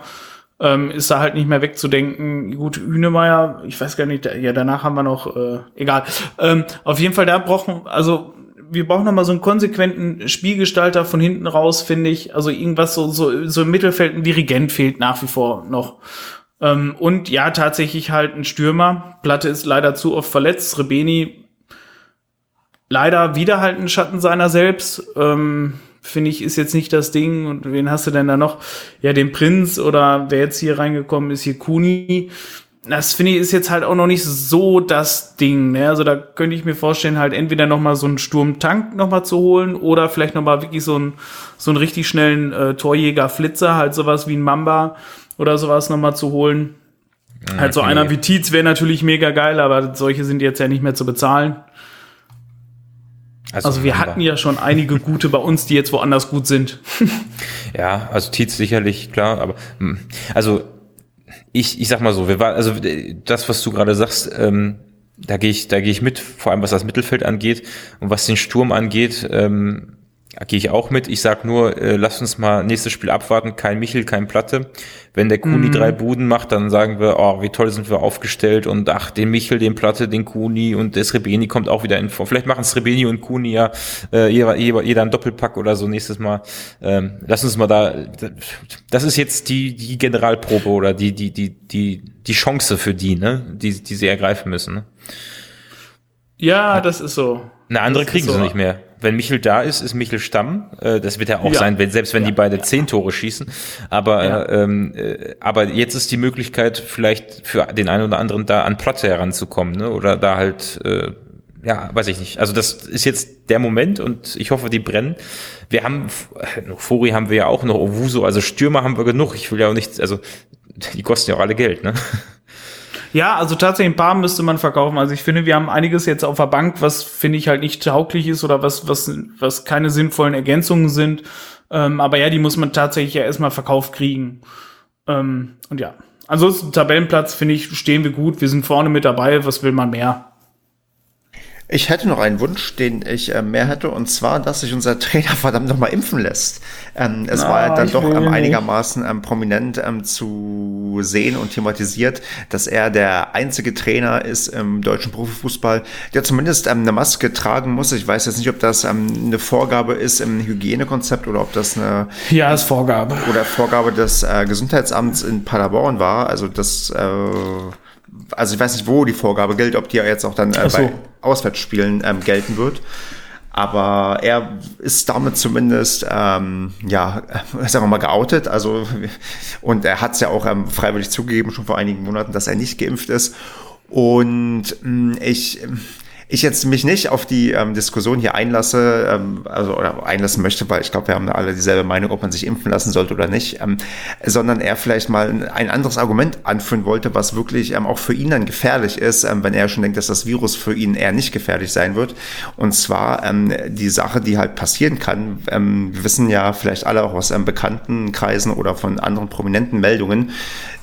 Ähm, ist da halt nicht mehr wegzudenken. Gut, Hünemeyer, ich weiß gar nicht, ja, danach haben wir noch, äh, egal. Ähm, auf jeden Fall, da brauchen, also wir brauchen noch mal so einen konsequenten Spielgestalter von hinten raus, finde ich. Also irgendwas so, so, so im Mittelfeld, ein Dirigent fehlt nach wie vor noch. Ähm, und ja, tatsächlich halt ein Stürmer. Platte ist leider zu oft verletzt. Rebeni leider wieder halt ein Schatten seiner selbst. Ähm, Finde ich, ist jetzt nicht das Ding. Und wen hast du denn da noch? Ja, den Prinz oder wer jetzt hier reingekommen ist, hier Kuni. Das finde ich ist jetzt halt auch noch nicht so das Ding. Ne? Also da könnte ich mir vorstellen, halt entweder noch mal so einen Sturmtank noch mal zu holen oder vielleicht noch mal wirklich so einen so einen richtig schnellen äh, Torjäger-Flitzer, halt sowas wie ein Mamba oder sowas noch mal zu holen. Halt so okay. einer wie Tietz wäre natürlich mega geil, aber solche sind jetzt ja nicht mehr zu bezahlen. Also wir hatten ja schon einige gute bei uns, die jetzt woanders gut sind. Ja, also Tietz sicherlich, klar, aber hm, also ich, ich sag mal so, wir waren, also äh, das, was du gerade sagst, ähm, da gehe ich, da gehe ich mit, vor allem was das Mittelfeld angeht und was den Sturm angeht, ähm, gehe ich auch mit. Ich sag nur, äh, lass uns mal nächstes Spiel abwarten, kein Michel, kein Platte. Wenn der Kuni drei Buden macht, dann sagen wir, oh, wie toll sind wir aufgestellt und ach, den Michel, den Platte, den Kuni und der Srebeni kommt auch wieder in Form. Vielleicht machen Srebeni und Kuni ja äh, jeder, jeder, einen Doppelpack oder so nächstes Mal. Ähm, lass uns mal da, das ist jetzt die, die Generalprobe oder die, die, die, die, die Chance für die, ne, die, die sie ergreifen müssen. Ne? Ja, das ist so. Eine andere Das kriegen sie so. nicht mehr. Wenn Michel da ist, ist Michel Stamm. Äh, das wird er auch Ja. sein, wenn, selbst wenn die Ja, beide ja. zehn Tore schießen. Aber, Ja. äh, ähm, äh, aber jetzt ist die Möglichkeit, vielleicht für den einen oder anderen da an Platte heranzukommen, ne? Oder da halt, äh, ja, weiß ich nicht. Also das ist jetzt der Moment und ich hoffe, die brennen. Wir haben, äh, noch Fori haben wir ja auch noch, Owuso, also Stürmer haben wir genug. Ich will ja auch nicht, also die kosten ja auch alle Geld, ne? Ja, also tatsächlich ein paar müsste man verkaufen. Also ich finde, wir haben einiges jetzt auf der Bank, was finde ich halt nicht tauglich ist oder was, was, was keine sinnvollen Ergänzungen sind. Ähm, aber ja, die muss man tatsächlich ja erstmal verkauft kriegen. Ähm, und ja, ansonsten Tabellenplatz finde ich, stehen wir gut. Wir sind vorne mit dabei. Was will man mehr? Ich hätte noch einen Wunsch, den ich äh, mehr hätte, und zwar, dass sich unser Trainer verdammt nochmal impfen lässt. Ähm, es Na, war ja dann ich doch ähm, einigermaßen ähm, prominent ähm, zu sehen und thematisiert, dass er der einzige Trainer ist im deutschen Profifußball, der zumindest ähm, eine Maske tragen muss. Ich weiß jetzt nicht, ob das ähm, eine Vorgabe ist im Hygienekonzept oder ob das eine Ja, ist Vorgabe. oder Vorgabe des äh, Gesundheitsamts in Paderborn war. Also das, äh, also ich weiß nicht, wo die Vorgabe gilt, ob die ja jetzt auch dann äh, so. bei Auswärtsspielen ähm, gelten wird. Aber er ist damit zumindest, ähm, ja, sagen wir mal, geoutet. Also, und er hat es ja auch ähm, freiwillig zugegeben, schon vor einigen Monaten, dass er nicht geimpft ist. Und mh, ich, ich jetzt mich nicht auf die ähm, Diskussion hier einlasse, ähm, also oder einlassen möchte, weil ich glaube, wir haben alle dieselbe Meinung, ob man sich impfen lassen sollte oder nicht, ähm, sondern er vielleicht mal ein anderes Argument anführen wollte, was wirklich ähm, auch für ihn dann gefährlich ist, ähm, wenn er schon denkt, dass das Virus für ihn eher nicht gefährlich sein wird. Und zwar ähm, die Sache, die halt passieren kann. Ähm, wir wissen ja vielleicht alle auch aus ähm, bekannten Kreisen oder von anderen prominenten Meldungen,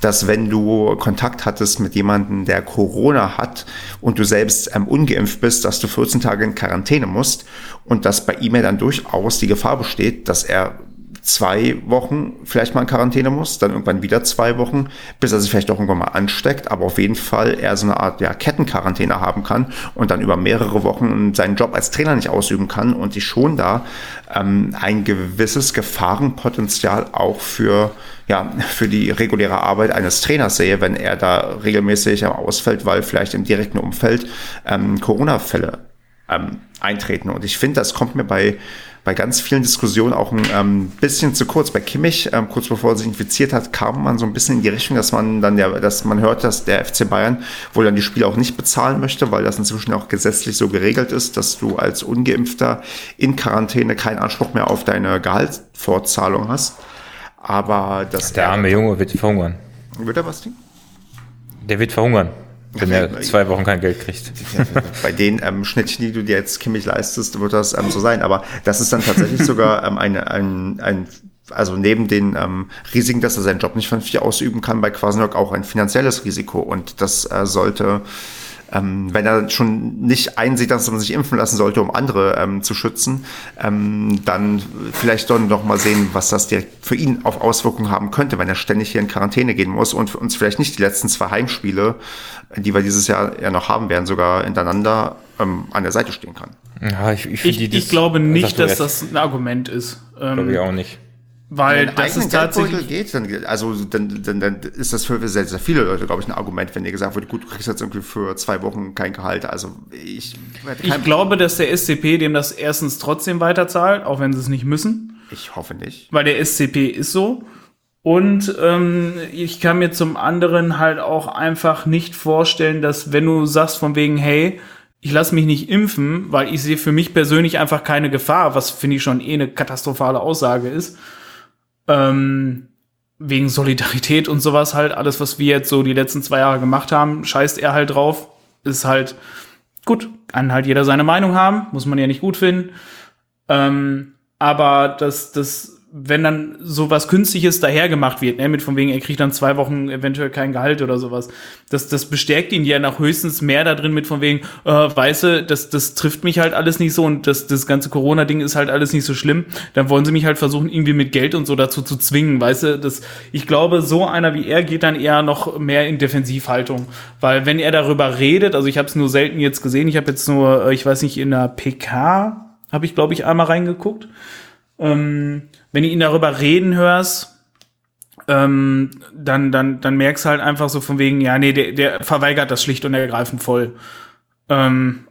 dass wenn du Kontakt hattest mit jemandem, der Corona hat und du selbst ähm, ungeimpft bist, dass du 14 Tage in Quarantäne musst und dass bei ihm ja dann durchaus die Gefahr besteht, dass er zwei Wochen vielleicht mal in Quarantäne muss, dann irgendwann wieder zwei Wochen, bis er sich vielleicht auch irgendwann mal ansteckt, aber auf jeden Fall er so eine Art ja, Kettenquarantäne haben kann und dann über mehrere Wochen seinen Job als Trainer nicht ausüben kann und ich schon da ähm, ein gewisses Gefahrenpotenzial auch für ja, für die reguläre Arbeit eines Trainers sehe, wenn er da regelmäßig ausfällt, weil vielleicht im direkten Umfeld ähm, Corona-Fälle ähm, eintreten. Und ich finde, das kommt mir bei, bei ganz vielen Diskussionen auch ein ähm, bisschen zu kurz. Bei Kimmich, ähm, kurz bevor er sich infiziert hat, kam man so ein bisschen in die Richtung, dass man dann der, dass man hört, dass der FC Bayern wohl dann die Spiele auch nicht bezahlen möchte, weil das inzwischen auch gesetzlich so geregelt ist, dass du als Ungeimpfter in Quarantäne keinen Anspruch mehr auf deine Gehaltsfortzahlung hast. Aber das Der arme Junge wird verhungern. Wird er was Ding? Der wird verhungern, wenn Ja, er zwei Wochen kein Geld kriegt. Bei den ähm, Schnittchen, die du dir jetzt Kimmich leistest, wird das ähm, so sein. Aber das ist dann tatsächlich sogar ähm, eine, ein, ein, also neben den ähm, Risiken, dass er seinen Job nicht vernünftig ausüben kann, bei Quasenok auch ein finanzielles Risiko. Und das äh, sollte, ähm, wenn er schon nicht einsieht, dass man sich impfen lassen sollte, um andere ähm, zu schützen, ähm, dann vielleicht doch noch mal sehen, was das direkt für ihn auf Auswirkungen haben könnte, wenn er ständig hier in Quarantäne gehen muss und uns vielleicht nicht die letzten zwei Heimspiele, die wir dieses Jahr ja noch haben werden, sogar hintereinander ähm, an der Seite stehen kann. Ja, ich, ich, Ich, die ich glaube nicht, dass das ein Argument ist. Glaube Ähm, ich auch nicht. Weil Wenn das ist tatsächlich. geht, dann, also dann, dann, dann ist das für sehr, sehr viele Leute, glaube ich, ein Argument, wenn dir gesagt wird, gut, du kriegst jetzt irgendwie für zwei Wochen kein Gehalt. Also ich, Ich glaube, dass der SCP dem das erstens trotzdem weiterzahlt, auch wenn sie es nicht müssen, ich hoffe nicht. weil der SCP ist so. Und ähm, ich kann mir zum anderen halt auch einfach nicht vorstellen, dass wenn du sagst von wegen, hey, ich lasse mich nicht impfen, weil ich sehe für mich persönlich einfach keine Gefahr, was finde ich schon eh eine katastrophale Aussage ist. Ähm, wegen Solidarität und sowas halt, alles, was wir jetzt so die letzten zwei Jahre gemacht haben, scheißt er halt drauf. Ist halt gut, kann halt jeder seine Meinung haben, muss man ja nicht gut finden. Ähm, aber das, das, wenn dann sowas Künstliches dahergemacht wird, ne, mit von wegen, er kriegt dann zwei Wochen eventuell kein Gehalt oder sowas, das, das bestärkt ihn ja noch höchstens mehr da drin mit von wegen, äh, weißt du, das, das trifft mich halt alles nicht so und das, das ganze Corona-Ding ist halt alles nicht so schlimm. Dann wollen sie mich halt versuchen, irgendwie mit Geld und so dazu zu zwingen, weißt du, das, ich glaube, so einer wie er geht dann eher noch mehr in Defensivhaltung, weil wenn er darüber redet, also ich habe es nur selten jetzt gesehen, ich habe jetzt nur, äh, ich weiß nicht, in der PK habe ich, glaube ich, einmal reingeguckt. Ähm, wenn du ihn darüber reden hörst, ähm, dann, dann, dann merkst du halt einfach so von wegen, ja, nee, der, der verweigert das schlicht und ergreifend voll. Ähm,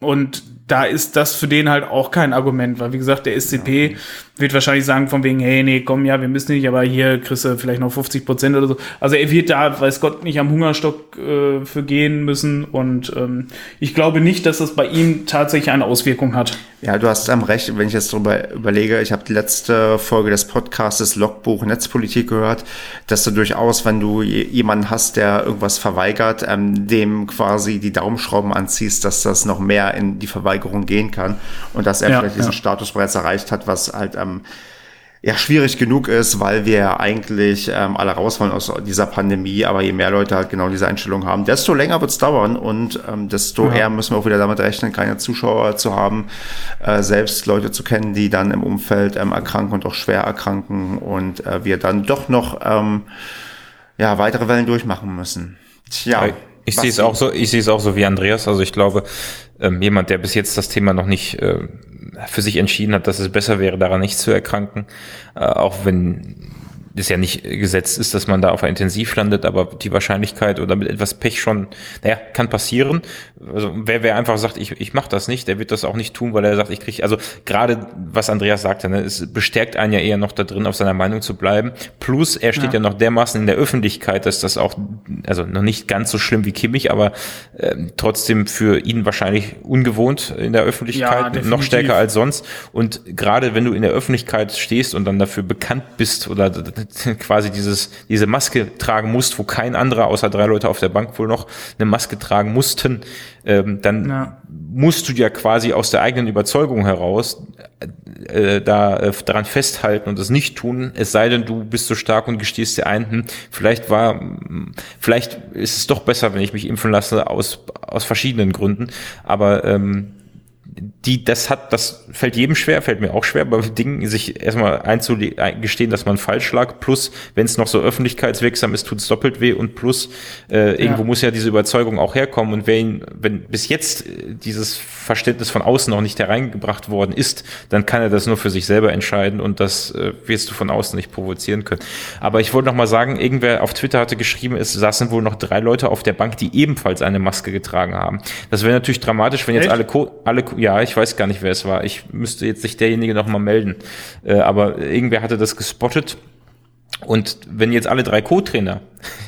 und da ist das für den halt auch kein Argument, weil wie gesagt, der SCP wird wahrscheinlich sagen von wegen, hey, nee, komm, ja, wir müssen nicht, aber hier kriegst du vielleicht noch 50 Prozent oder so. Also er wird da, weiß Gott, nicht am Hungerstock äh, für gehen müssen und ähm, ich glaube nicht, dass das bei ihm tatsächlich eine Auswirkung hat. Ja, du hast ähm, recht, wenn ich jetzt darüber überlege, ich habe die letzte Folge des Podcastes Logbuch Netzpolitik gehört, dass du durchaus, wenn du je- jemanden hast, der irgendwas verweigert, ähm, dem quasi die Daumenschrauben anziehst, dass das noch mehr in die Verweigerung gehen kann und dass er Ja, vielleicht diesen ja. Status bereits erreicht hat, was halt ähm, ja schwierig genug ist, weil wir eigentlich ähm, alle raus wollen aus dieser Pandemie, aber je mehr Leute halt genau diese Einstellung haben, desto länger wird's dauern und ähm, desto ja. eher müssen wir auch wieder damit rechnen, keine Zuschauer zu haben, äh, selbst Leute zu kennen, die dann im Umfeld ähm, erkranken und auch schwer erkranken und äh, wir dann doch noch ähm, ja weitere Wellen durchmachen müssen. Tja. Ich sehe es auch so, ich sehe es auch so wie Andreas. Also ich glaube, ähm, jemand, der bis jetzt das Thema noch nicht äh, für sich entschieden hat, dass es besser wäre, daran nicht zu erkranken, äh, auch wenn es ja nicht gesetzt ist, dass man da auf ein Intensiv landet, aber die Wahrscheinlichkeit oder mit etwas Pech schon, naja, kann passieren. Also wer, wer einfach sagt, ich, ich mache das nicht, der wird das auch nicht tun, weil er sagt, ich kriege, also gerade was Andreas sagte, ne, es bestärkt einen ja eher noch da drin, auf seiner Meinung zu bleiben. Plus er steht ja, ja noch dermaßen in der Öffentlichkeit, dass das auch, also noch nicht ganz so schlimm wie Kimmich, aber äh, trotzdem für ihn wahrscheinlich ungewohnt in der Öffentlichkeit, ja, noch stärker als sonst. Und gerade wenn du in der Öffentlichkeit stehst und dann dafür bekannt bist oder quasi dieses, diese Maske tragen musst, wo kein anderer außer drei Leute auf der Bank wohl noch eine Maske tragen mussten, ähm, dann ja. musst du ja quasi aus der eigenen Überzeugung heraus äh, da äh, daran festhalten und das nicht tun, es sei denn, du bist so stark und gestehst dir ein, hm, vielleicht war, vielleicht ist es doch besser, wenn ich mich impfen lasse, aus, aus verschiedenen Gründen, aber ähm, die, das hat, das fällt jedem schwer, fällt mir auch schwer, bei Dingen sich erstmal einzugestehen, dass man falsch lag. Plus, wenn es noch so öffentlichkeitswirksam ist, tut es doppelt weh. Und plus, äh, irgendwo ja. muss ja diese Überzeugung auch herkommen. Und wenn, wenn bis jetzt äh, dieses Verständnis von außen noch nicht hereingebracht worden ist, dann kann er das nur für sich selber entscheiden und das äh, wirst du von außen nicht provozieren können. Aber ich wollte noch mal sagen, irgendwer auf Twitter hatte geschrieben, es saßen wohl noch drei Leute auf der Bank, die ebenfalls eine Maske getragen haben. Das wäre natürlich dramatisch, wenn jetzt Echt? alle, Co alle, ja, ich weiß gar nicht, wer es war. Ich müsste jetzt sich derjenige noch mal melden. Äh, aber irgendwer hatte das gespottet. Und wenn jetzt alle drei Co-Trainer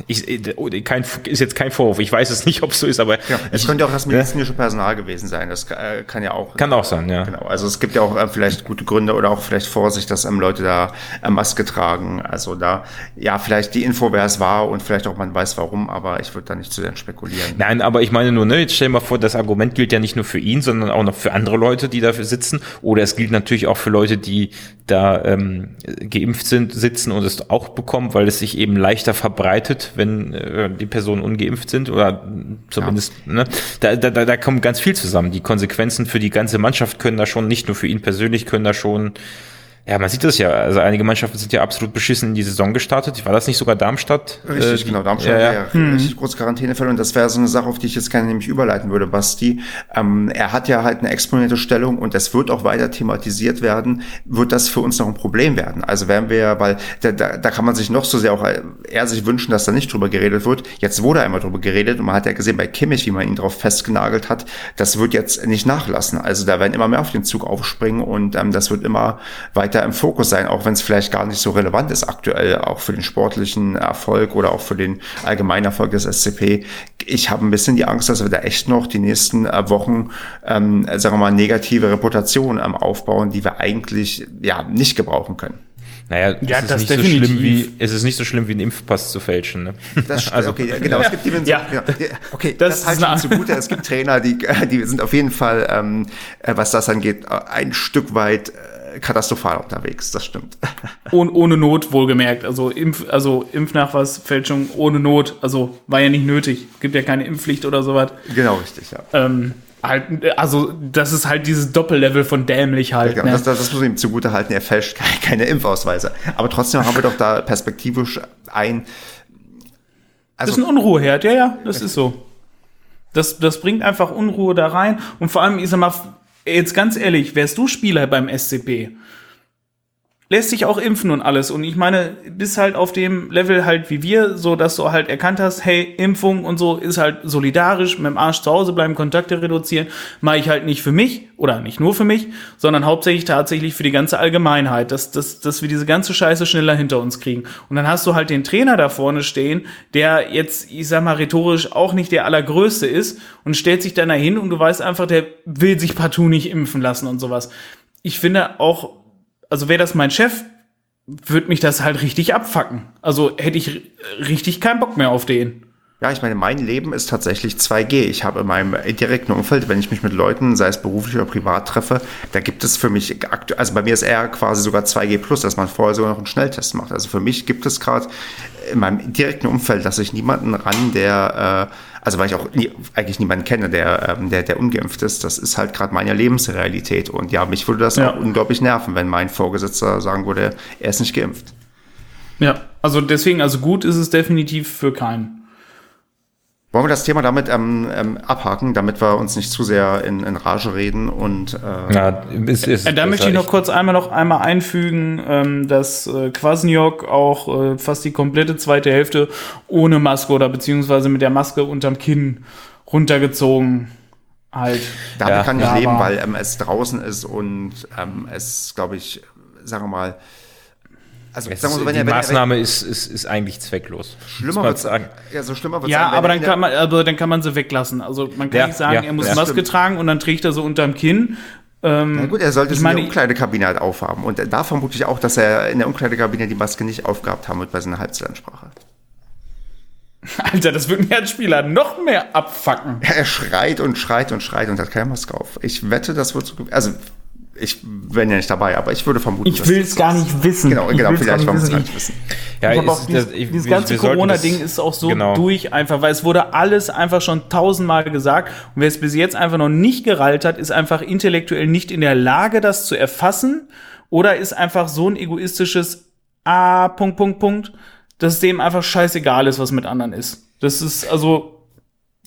ich, äh, oh, kein, ist jetzt kein Vorwurf. Ich weiß es nicht, ob es so ist, aber ja, es ich, könnte auch das medizinische Personal gewesen sein. Das äh, kann ja auch. Kann auch sein, ja. Genau. Also es gibt ja auch äh, vielleicht gute Gründe oder auch vielleicht Vorsicht, dass ähm, Leute da äh, Maske tragen. Also da, ja, vielleicht die Info, wer es war und vielleicht auch man weiß warum, aber ich würde da nicht zu sehr spekulieren. Nein, aber ich meine nur, ne, jetzt stell dir mal vor, das Argument gilt ja nicht nur für ihn, sondern auch noch für andere Leute, die dafür sitzen. Oder es gilt natürlich auch für Leute, die da ähm, geimpft sind, sitzen und es auch bekommen, weil es sich eben leichter verbreitet, wenn äh, die Personen ungeimpft sind oder zumindest, ja. ne, da, da, da kommt ganz viel zusammen. Die Konsequenzen für die ganze Mannschaft können da schon, nicht nur für ihn persönlich, können da schon ja, man sieht das ja. Also einige Mannschaften sind ja absolut beschissen in die Saison gestartet. War das nicht sogar Darmstadt? Richtig, äh, genau. Darmstadt ja, ja. Hm. richtig große Quarantänefälle. Und das wäre so eine Sache, auf die ich jetzt gerne nämlich überleiten würde, Basti. Ähm, er hat ja halt eine exponierte Stellung und es wird auch weiter thematisiert werden. Wird das für uns noch ein Problem werden? Also werden wir, weil da, da, da kann man sich noch so sehr auch eher sich wünschen, dass da nicht drüber geredet wird. Jetzt wurde einmal drüber geredet und man hat ja gesehen bei Kimmich, wie man ihn drauf festgenagelt hat. Das wird jetzt nicht nachlassen. Also da werden immer mehr auf den Zug aufspringen und ähm, das wird immer weiter weiter im Fokus sein, auch wenn es vielleicht gar nicht so relevant ist aktuell, auch für den sportlichen Erfolg oder auch für den allgemeinen Erfolg des SCP. Ich habe ein bisschen die Angst, dass wir da echt noch die nächsten äh, Wochen, ähm, sagen wir mal, negative Reputation am aufbauen, die wir eigentlich ja nicht gebrauchen können. Naja, ja, es, ist nicht so schlimm wie, es ist nicht so schlimm wie einen Impfpass zu fälschen. Ne? Das, also, okay, genau. Es gibt Dimensionen. Ja. ja. Okay, das, das halte ich zugute. Es gibt Trainer, die, die sind auf jeden Fall, ähm, äh, was das angeht, ein Stück weit äh, katastrophal unterwegs, das stimmt. Und ohne Not wohlgemerkt. Also, Impf, also Impfnachweisfälschung ohne Not. Also war ja nicht nötig. Gibt ja keine Impfpflicht oder sowas. Genau, richtig, ja. Ähm, halt, also das ist halt dieses Doppellevel von dämlich halt. Ja, ne? das, das, das, muss man ihm zugute halten, er fälscht keine, keine Impfausweise. Aber trotzdem haben wir doch da perspektivisch ein. Also, das ist ein Unruheherd, ja, ja, das ist so. Das, das bringt einfach Unruhe da rein. Und vor allem, ich sag mal, Jetzt ganz ehrlich, wärst du Spieler beim SCP? Lässt sich auch impfen und alles. Und ich meine, bist halt auf dem Level halt wie wir, so dass du halt erkannt hast, hey, Impfung und so ist halt solidarisch, mit dem Arsch zu Hause bleiben, Kontakte reduzieren, mache ich halt nicht für mich oder nicht nur für mich, sondern hauptsächlich tatsächlich für die ganze Allgemeinheit, dass, dass, dass wir diese ganze Scheiße schneller hinter uns kriegen. Und dann hast du halt den Trainer da vorne stehen, der jetzt, ich sag mal, rhetorisch auch nicht der allergrößte ist und stellt sich dann dahin und du weißt einfach, der will sich partout nicht impfen lassen und sowas. Ich finde auch also wäre das mein Chef, würde mich das halt richtig abfacken. Also hätte ich richtig keinen Bock mehr auf den. Ja, ich meine, mein Leben ist tatsächlich 2G. Ich habe in meinem direkten Umfeld, wenn ich mich mit Leuten, sei es beruflich oder privat treffe, da gibt es für mich aktuell, also bei mir ist eher quasi sogar 2G plus, dass man vorher sogar noch einen Schnelltest macht. Also für mich gibt es gerade in meinem direkten Umfeld, dass ich niemanden ran, der, äh, also weil ich auch nie, eigentlich niemanden kenne, der, ähm, der, der ungeimpft ist, das ist halt gerade meine Lebensrealität. Und ja, mich würde das Ja. auch unglaublich nerven, wenn mein Vorgesetzter sagen würde, er ist nicht geimpft. Ja, also deswegen, also gut ist es definitiv für keinen. Wollen wir das Thema damit ähm, ähm, abhaken, damit wir uns nicht zu sehr in, in Rage reden und äh, Ja, es ist, Äh, da möchte ich noch kurz einmal noch einmal einfügen, ähm, dass äh, Kwasniok auch äh, fast die komplette zweite Hälfte ohne Maske oder beziehungsweise mit der Maske unterm Kinn runtergezogen halt. damit Ja, kann ich ja, leben, weil ähm, es draußen ist und ähm, es, glaube ich, sagen wir mal, also Es sagen wir ist, so, wenn die er, wenn er, wenn Maßnahme ist, ist, ist eigentlich zwecklos. Schlimmer wird sagen. ja, so schlimmer wird Ja, sein, aber dann kann man, aber dann kann man sie weglassen. Also man kann Ja, nicht sagen, ja, er muss ja. Maske Stimmt. tragen und dann trägt er so unterm Kinn. Ähm, Na gut, er sollte es in der Umkleidekabine halt aufhaben. Und da vermute ich auch, dass er in der Umkleidekabine die Maske nicht aufgehabt haben wird bei seiner Halbzeitansprache. Alter, das würde mir als Spieler noch mehr abfacken. Er schreit und schreit und schreit und hat keine Maske auf. Ich wette, das wird so. Also, ich bin ja nicht dabei, aber ich würde vermuten, Ich will es gar nicht wissen. Genau, Ich genau, vielleicht wollen wir es gar Ich- nicht wissen. Ja, ich hab auch ist- dieses, das- ich- dieses ganze Corona-Ding ist auch so genau. durch einfach, weil es wurde alles einfach schon tausendmal gesagt. Und wer es bis jetzt einfach noch nicht gerallt hat, ist einfach intellektuell nicht in der Lage, das zu erfassen. Oder ist einfach so ein egoistisches Ah, Punkt, Punkt, Punkt, dass es dem einfach scheißegal ist, was mit anderen ist. Das ist also,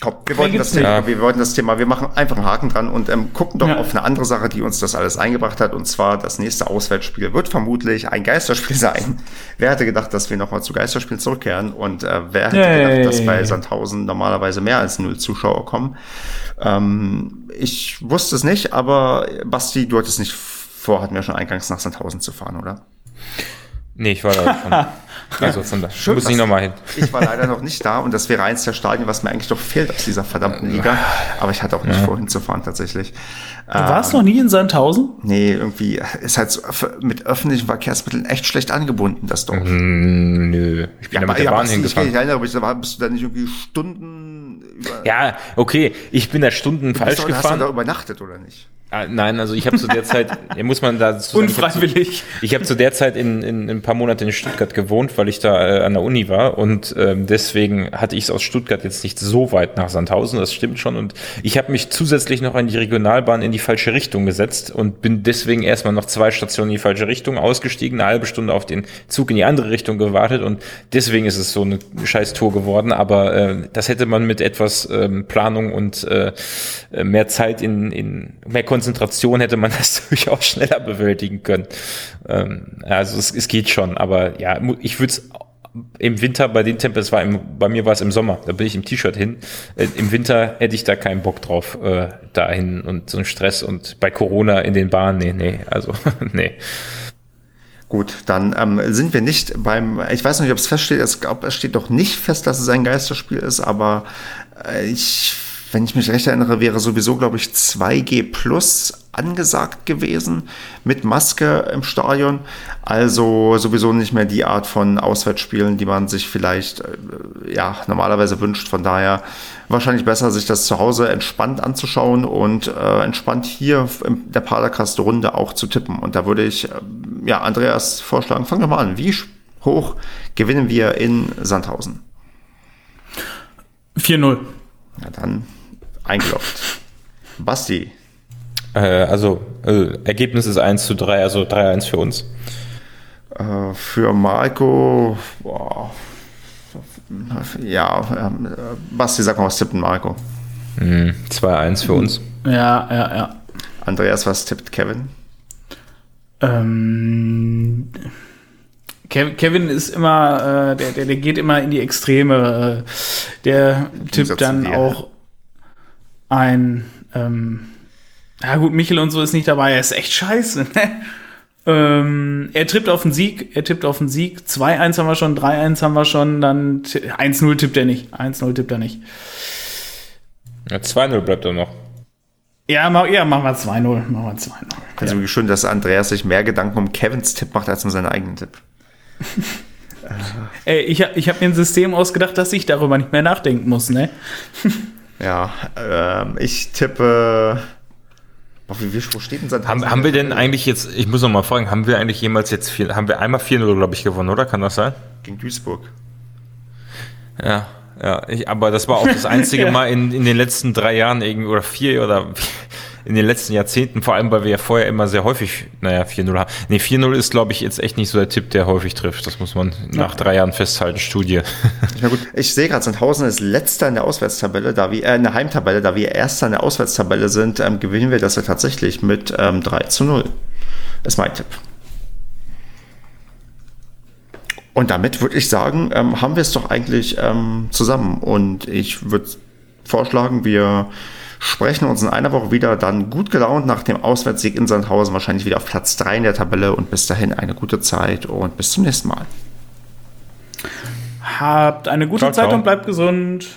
Komm, wir wollten das. Thema, wir wollten das Thema, wir machen einfach einen Haken dran und ähm, gucken doch Ja. auf eine andere Sache, die uns das alles eingebracht hat. Und zwar das nächste Auswärtsspiel wird vermutlich ein Geisterspiel sein. Wer hätte gedacht, dass wir nochmal zu Geisterspielen zurückkehren? Und äh, wer hätte Yay. gedacht, dass bei Sandhausen normalerweise mehr als null Zuschauer kommen? Ähm, ich wusste es nicht, aber Basti, du hattest nicht vor, hatten wir schon eingangs nach Sandhausen zu fahren, oder? Nee, ich war da schon. Also von da. Schön, muss ich nochmal hin. Ich war leider noch nicht da und das wäre eins der Stadien, was mir eigentlich doch fehlt aus dieser verdammten Liga. Aber ich hatte auch nicht vor, hinzufahren tatsächlich. du warst noch nie in Sandhausen? Nee, irgendwie ist halt so mit öffentlichen Verkehrsmitteln echt schlecht angebunden, das Dorf. Mm, Nö, ich bin da mit der Bahn was, ich, ich hingefahren. erinnere mich, da war- bist du da nicht irgendwie Stunden über. Ja, okay, ich bin da Stunden falsch du, Hast du gefahren. da übernachtet oder nicht? Ah, Nein, also ich habe zu der Zeit, muss man zu- Unfreiwillig. Ich habe zu der Zeit in, in, in ein paar Monaten in Stuttgart gewohnt, weil ich da äh, an der Uni war und ähm, deswegen hatte ich es aus Stuttgart jetzt nicht so weit nach Sandhausen, das stimmt schon. Und ich habe mich zusätzlich noch an die Regionalbahn in die falsche Richtung gesetzt und bin deswegen erstmal noch zwei Stationen in die falsche Richtung ausgestiegen, eine halbe Stunde auf den Zug in die andere Richtung gewartet und deswegen ist es so eine scheiß Tour geworden. Aber äh, das hätte man mit etwas ähm, Planung und äh, äh, mehr Zeit in, in mehr Konzentration hätte man das durchaus schneller bewältigen können. Ähm, also es, es geht schon, aber ja, ich würde es im Winter bei den es war im, bei mir war es im Sommer, da bin ich im T-Shirt hin. Äh, Im Winter hätte ich da keinen Bock drauf, äh, dahin und so ein Stress und bei Corona in den Bahnen, nee, nee, also nee. Gut, dann ähm, sind wir nicht beim, ich weiß nicht, ob es feststeht, es, glaub, es steht doch nicht fest, dass es ein Geisterspiel ist, aber äh, ich, wenn ich mich recht erinnere, wäre sowieso, glaube ich, 2G Plus angesagt gewesen mit Maske im Stadion. Also sowieso nicht mehr die Art von Auswärtsspielen, die man sich vielleicht äh, ja normalerweise wünscht. Von daher wahrscheinlich besser, sich das zu Hause entspannt anzuschauen und äh, entspannt hier in der Padercast-Runde auch zu tippen. Und da würde ich äh, ja Andreas vorschlagen, fangen wir mal an. Wie hoch gewinnen wir in Sandhausen? 4-0. Na dann eingeloggt. Basti, Äh, also äh, Ergebnis ist 1 zu 3, also 3-1 für uns. äh, für Marco, boah, ja, ähm, äh, Basti, sag mal, was tippt Marco? Mhm, 2-1 für uns. Ja, ja, ja. Andreas, was tippt Kevin? Ähm, Kev- Kevin ist immer, äh, der, der, der geht immer in die Extreme. Äh, der tippt dann auch ein, ähm, ja gut, Michel und so ist nicht dabei, er ist echt scheiße, ne? Ähm, er tippt auf den Sieg, er tippt auf den Sieg. 2-1 haben wir schon, 3-1 haben wir schon, dann ti- 1-0 tippt er nicht. 1-0 tippt er nicht. Ja, 2-0 bleibt dann noch. Ja, mach, ja machen wir 2-0. Machen wir 2-0. Also wie schön, dass Andreas sich mehr Gedanken um Kevins Tipp macht als um seinen eigenen Tipp. Ey, ich, hab- ich habe mir ein System ausgedacht, dass ich darüber nicht mehr nachdenken muss, ne? Ja, ähm, ich tippe. Boah, wie, wie, wo steht denn Sandhausen? Haben, haben wir denn eigentlich jetzt, ich muss noch mal fragen, haben wir eigentlich jemals jetzt vier, haben wir einmal 4-0, glaube ich, gewonnen, oder? Kann das sein? Gegen Duisburg. Ja, ja, ich, aber das war auch das einzige Ja. Mal in, in den letzten drei Jahren irgendwie, oder vier oder in den letzten Jahrzehnten, vor allem, weil wir ja vorher immer sehr häufig, naja, 4-0 haben. Nee, 4-0 ist, glaube ich, jetzt echt nicht so der Tipp, der häufig trifft. Das muss man nach drei Jahren festhalten, Studie. Na gut, ich sehe gerade, Sandhausen ist letzter in der Auswärtstabelle, da wir, äh, in der Heimtabelle, da wir erster in der Auswärtstabelle sind, ähm, gewinnen wir das ja tatsächlich mit ähm, 3 zu 0. Ist mein Tipp. Und damit würde ich sagen, ähm, haben wir es doch eigentlich ähm, zusammen. Und ich würde vorschlagen, wir sprechen uns in einer Woche wieder, dann gut gelaunt nach dem Auswärtssieg in Sandhausen, wahrscheinlich wieder auf Platz 3 in der Tabelle. Und bis dahin eine gute Zeit und bis zum nächsten Mal. Habt eine gute Ciao, Zeit ciao. und bleibt gesund.